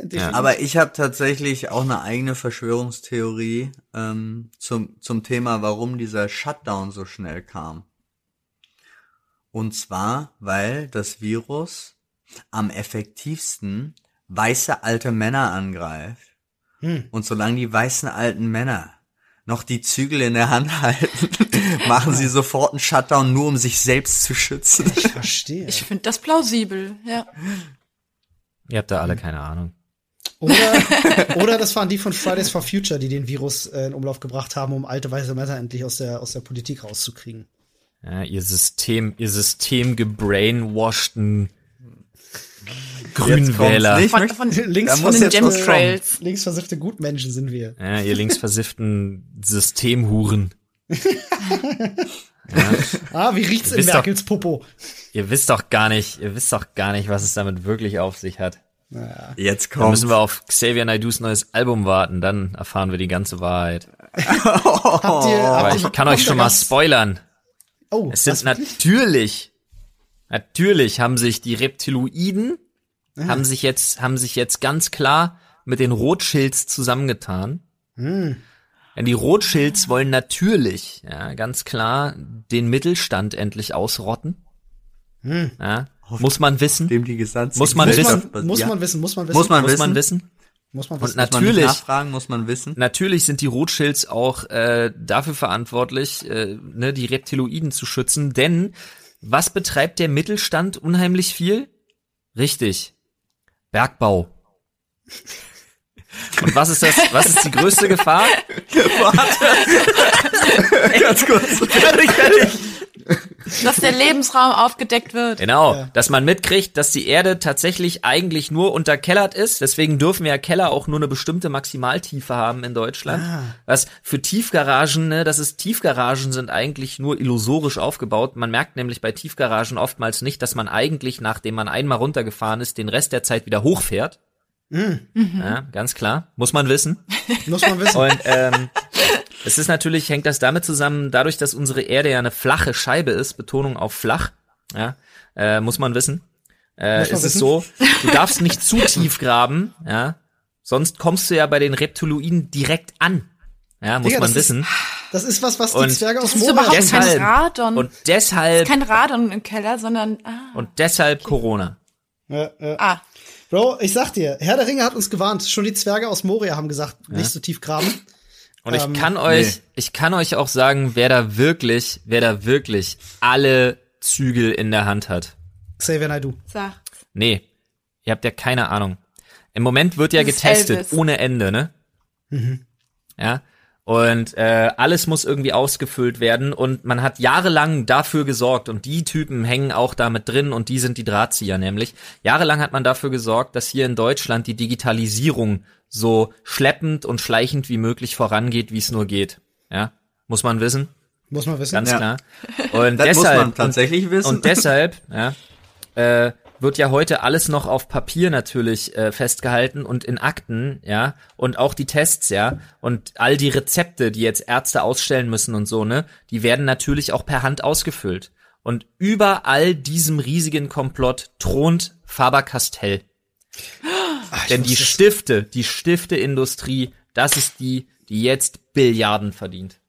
Definitiv. Aber ich habe tatsächlich auch eine eigene Verschwörungstheorie ähm, zum, zum Thema, warum dieser Shutdown so schnell kam. Und zwar, weil das Virus am effektivsten weiße alte Männer angreift. Und solange die weißen alten Männer noch die Zügel in der Hand halten, [laughs] machen sie sofort einen Shutdown, nur um sich selbst zu schützen. Ich verstehe. Ich finde das plausibel, ja. Ihr habt da alle keine Ahnung. Oder, [laughs] oder das waren die von Fridays for Future, die den Virus äh, in Umlauf gebracht haben, um alte weiße Männer endlich aus der, aus der Politik rauszukriegen. Ja, ihr System, ihr System gebrainwashten Grünwähler. Jetzt. Von, von, Links Da von muss den jetzt. Chemtrails. Linksversiffte Gutmenschen sind wir. Ja, ihr linksversifften Systemhuren. [laughs] Ah, wie riecht's in Wisst doch- Merkels Popo? Ihr wisst doch gar nicht, ihr wisst doch gar nicht, was es damit wirklich auf sich hat. Jetzt Da kommt. müssen wir auf Xavier Naidus neues Album warten, dann erfahren wir die ganze Wahrheit. [laughs] Habt ihr, Aber habt ich kann euch schon mal spoilern. Oh, Es sind natürlich, natürlich haben sich die Reptiloiden, haben sich jetzt, haben sich jetzt ganz klar mit den Rothschilds zusammengetan. Hm. Denn die Rothschilds wollen natürlich, ja, ganz klar den Mittelstand endlich ausrotten. Hm. Ja, muss man wissen. dem die gesamte Muss man muss, man, muss basiert. man wissen, muss man wissen. Muss man Muss wissen. man wissen. Muss man Und wissen. Muss nicht Natürlich. nachfragen, muss man wissen. Natürlich sind die Rothschilds auch äh, dafür verantwortlich, äh, ne, die Reptiloiden zu schützen, denn was betreibt der Mittelstand unheimlich viel? Richtig. Bergbau. Und was ist das, was ist die größte Gefahr? [laughs] Ganz kurz. fertig, fertig. Dass der Lebensraum aufgedeckt wird. Genau, Ja. dass man mitkriegt, dass die Erde tatsächlich eigentlich nur unterkellert ist. Deswegen dürfen ja Keller auch nur eine bestimmte Maximaltiefe haben in Deutschland. Ah. Was für Tiefgaragen, ne, das ist Tiefgaragen sind eigentlich nur illusorisch aufgebaut. Man merkt nämlich bei Tiefgaragen oftmals nicht, dass man eigentlich, nachdem man einmal runtergefahren ist, den Rest der Zeit wieder hochfährt. Ja, ganz klar, muss man wissen. Muss man wissen. Und ähm, es ist natürlich, hängt das damit zusammen, dadurch, dass unsere Erde ja eine flache Scheibe ist, Betonung auf flach, ja, äh, muss man wissen. Äh, Muss man ist es wissen. so, du darfst nicht zu tief graben, ja, sonst kommst du ja bei den Reptiloiden direkt an. Ja, muss Digga, man das wissen. Das ist was, was die Und Zwerge aus Das ist Moria überhaupt schon kein deshalb- Radon. Und deshalb, kein Radon im Keller, sondern ah, und deshalb Corona. Ja, ja. ah Bro, ich sag dir, Herr der Ringe hat uns gewarnt. Schon die Zwerge aus Moria haben gesagt, nicht so tief graben. Und ich Ähm, kann euch, nee. ich kann euch auch sagen, wer da wirklich, wer da wirklich alle Zügel in der Hand hat. Xavier Naidoo. sag. Nee, ihr habt ja keine Ahnung. Im Moment wird ja getestet, Elvis. ohne Ende, ne? Ja. Und äh, alles muss irgendwie ausgefüllt werden und man hat jahrelang dafür gesorgt und die Typen hängen auch damit drin und die sind die Drahtzieher nämlich. Jahrelang hat man dafür gesorgt, dass hier in Deutschland die Digitalisierung so schleppend und schleichend wie möglich vorangeht, wie es nur geht. Ja, muss man wissen, Muss man wissen. ganz Ja. klar. [laughs] Und Das muss deshalb man tatsächlich wissen. und deshalb, [laughs] ja, äh, wird ja heute alles noch auf Papier natürlich äh, festgehalten und in Akten, ja, und auch die Tests, ja, und all die Rezepte, die jetzt Ärzte ausstellen müssen und so, ne, die werden natürlich auch per Hand ausgefüllt. Und über all diesem riesigen Komplott thront Faber-Castell. Ich Denn die. Stifte, die Stifteindustrie, das ist die, die jetzt Billiarden verdient.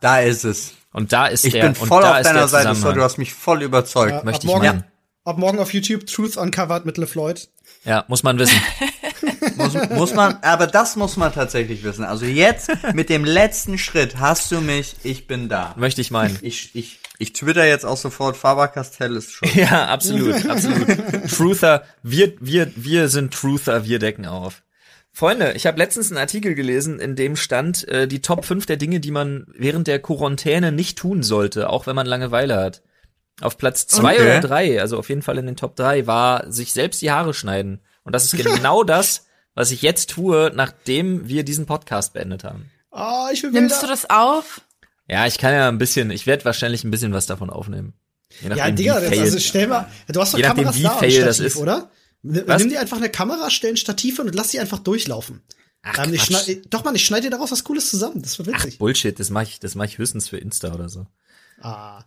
da ist es. Und da ist Ich der, bin und voll da auf ist der deiner Seite. So, Zusammenhang. du hast mich voll überzeugt. Ja, möchte ich morgen, meinen. Ab morgen auf YouTube Truth Uncovered mit LeFloid. Ja, muss man wissen. [laughs] Muss, muss man, aber das muss man tatsächlich wissen. Also jetzt mit dem letzten Schritt hast du mich, ich bin da. Möchte ich meinen. Ich, ich, ich twitter jetzt auch sofort, Faber-Castell ist schon. Ja, absolut, absolut. Truther, wir, wir, wir sind Truther, wir decken auf. Freunde, ich habe letztens einen Artikel gelesen, in dem stand äh, die Top 5 der Dinge, die man während der Quarantäne nicht tun sollte, auch wenn man Langeweile hat. Auf Platz zwei Okay. oder drei, also auf jeden Fall in den Top drei, war sich selbst die Haare schneiden. Und das ist [laughs] genau das, was ich jetzt tue, nachdem wir diesen Podcast beendet haben. Ah, ich will Nimmst du das auf? Ja, ich kann ja ein bisschen, ich werde wahrscheinlich ein bisschen was davon aufnehmen. Je Ja, nachdem, Digga, wie das, fail- also stell mal, du hast doch Je nachdem, Kameras wie da fail Stativ, das ist. oder? Was? Nimm dir einfach eine Kamera, stell ein Stativ hin und lass die einfach durchlaufen. Ach, Ähm, ich schneid, doch man, ich schneide dir daraus was Cooles zusammen. Das wird Ach, witzig. Bullshit, das mache ich, das mache ich höchstens für Insta oder so. ah.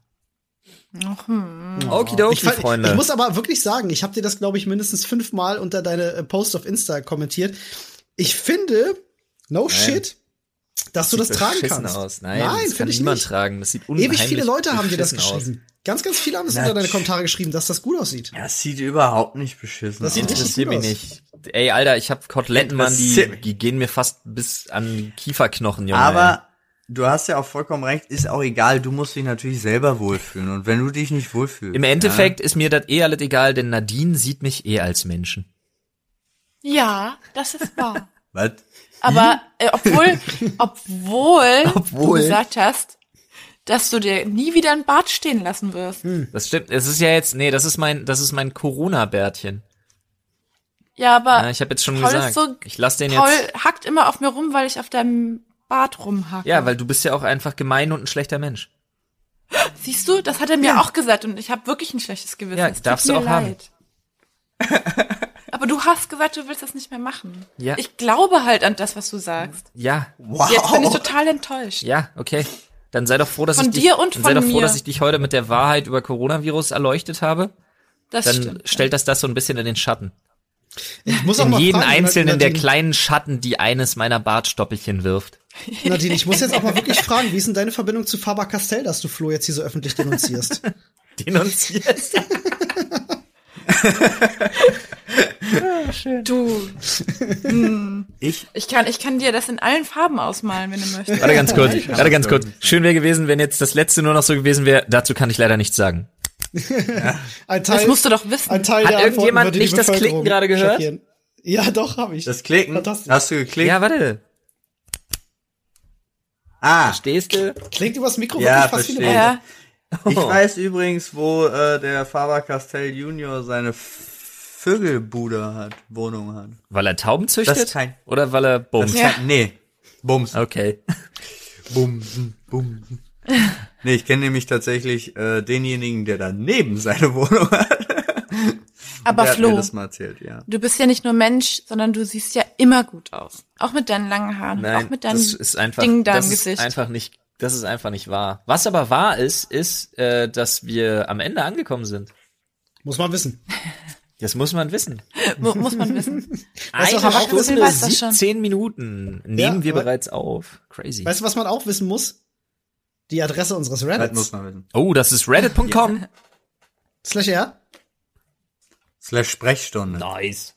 Hm. Okidoki, Ich, fand- Freunde. ich muss aber wirklich sagen, ich habe dir das, glaube ich, mindestens fünfmal unter deine äh, Post auf Insta kommentiert. Ich finde, no shit, dass du das Sieht tragen beschissen kannst. Aus. Nein, Nein das kann finde ich niemand nicht. tragen. Das sieht unheimlich Ewig viele Leute haben dir das beschissen geschrieben. Ganz, ganz viele haben es unter deine Kommentare geschrieben, dass das gut aussieht. Ja, es sieht überhaupt nicht beschissen Das aus. sieht richtig Interessiert gut mich aus. nicht. Ey, Alter, ich habe Koteletten, Mann, die, Interessiert die gehen mir fast bis an Kieferknochen, Junge. Aber du hast ja auch vollkommen recht, ist auch egal, du musst dich natürlich selber wohlfühlen. Und wenn du dich nicht wohlfühlst. Im Endeffekt ist mir das eh alles egal, denn Nadine sieht mich eh als Menschen. Ja, das ist wahr. Ja, [laughs] was? Aber äh, obwohl, obwohl, Obwohl. du gesagt hast, dass du dir nie wieder ein Bart stehen lassen wirst. Das stimmt. Es ist ja jetzt, nee, das ist mein, das ist mein Corona-Bärtchen. Ja, aber Ja, ich habe jetzt schon Paul gesagt, so, ich lass den Paul jetzt. hackt immer auf mir rum, weil ich auf deinem Bart rumhacke. Ja, weil du bist ja auch einfach gemein und ein schlechter Mensch. Siehst du, das hat er mir auch gesagt und ich habe wirklich ein schlechtes Gewissen. Ja, Es tut darfst du mir auch haben. leid. [laughs] Aber du hast gesagt, du willst das nicht mehr machen. Ja. Ich glaube halt an das, was du sagst. Ja, Wow. Jetzt bin ich total enttäuscht. ja, okay. Dann sei doch froh, dass Von ich dich, dir und dann sei von doch froh, mir. dass ich dich heute mit der Wahrheit über Coronavirus erleuchtet habe. Das Dann stimmt. stellt das das so ein bisschen in den Schatten. Ich muss auch In mal jeden fragen, einzelnen der kleinen Schatten, die eines meiner Bartstoppelchen wirft. [laughs] Nadine, ich muss jetzt auch mal wirklich fragen, wie ist denn deine Verbindung zu Faber Castell, dass du Flo jetzt hier so öffentlich denunzierst? [laughs] Denunzierst. Du, [laughs] Ich, ich kann, ich kann dir das in allen Farben ausmalen, wenn du möchtest. Warte ganz kurz, warte ganz kurz. Schön wäre gewesen, wenn jetzt das letzte nur noch so gewesen wäre. Dazu kann ich leider nichts sagen. Ein Teil, Das musst du doch wissen. ein Teil Hat irgendjemand nicht das Klicken gerade gehört? schockieren. Ja, doch, habe ich. das Klicken, hast du geklickt? Ja, warte. Ah, Stehst du? Klingt übers Mikro Ja, wirklich. Bombe. ja, Ich weiß übrigens, wo äh, der Faber-Castell Junior seine Vögelbude hat, Wohnung hat. Weil er Tauben züchtet? Kein- Oder weil er ist kein, nee, Bums. Okay. Bumsen, bumsen. Nee, ich kenne nämlich tatsächlich äh, denjenigen, der daneben seine Wohnung hat. Aber der hat mir Flo, das mal erzählt, ja. du bist ja nicht nur Mensch, sondern du siehst ja immer gut aus. Auch mit deinen langen Haaren, Nein, auch mit deinem das ist einfach, Ding da das im ist Gesicht. einfach nicht, das ist einfach nicht wahr. Was aber wahr ist, ist, äh, dass wir am Ende angekommen sind. Muss man wissen. Das muss man wissen. [laughs] Mu muss man wissen. [laughs] Weißt du, Eine auch wissen Stunde, weiß das schon. 17 Minuten nehmen Ja, wir bereits auf. Crazy. Weißt du, was man auch wissen muss? Die Adresse unseres Das Reddits. muss man wissen. Oh, das ist reddit.com. [laughs] Slash R. Slash Sprechstunde. Nice.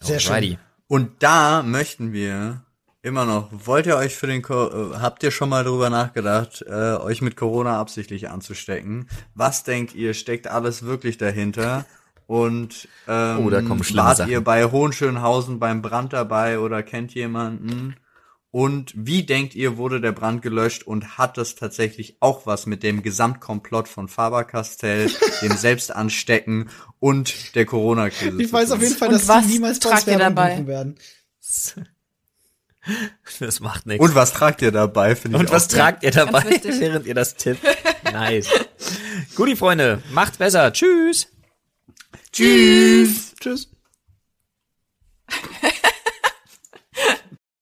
Sehr schön. Alrighty. Und da möchten wir immer noch, wollt ihr euch für den, Co äh, habt ihr schon mal drüber nachgedacht, äh, euch mit Corona absichtlich anzustecken? Was denkt ihr, steckt alles wirklich dahinter? Und ähm, Oh, da schlimme wart Sachen. ihr bei Hohenschönhausen beim Brand dabei oder kennt jemanden? Und wie denkt ihr, wurde der Brand gelöscht und hat das tatsächlich auch was mit dem Gesamtkomplott von Faber-Castell, dem [laughs] Selbstanstecken und der Corona-Krise Ich weiß auf jeden Fall, dass was die niemals tragt ihr dabei? werden. [laughs] Das macht nichts. Und was tragt ihr dabei? Finde ich Und was auch tragt ihr dabei, [laughs] während ihr das tippt? Nice. Guti, Freunde, macht's besser. Tschüss. Tschüss. Tschüss.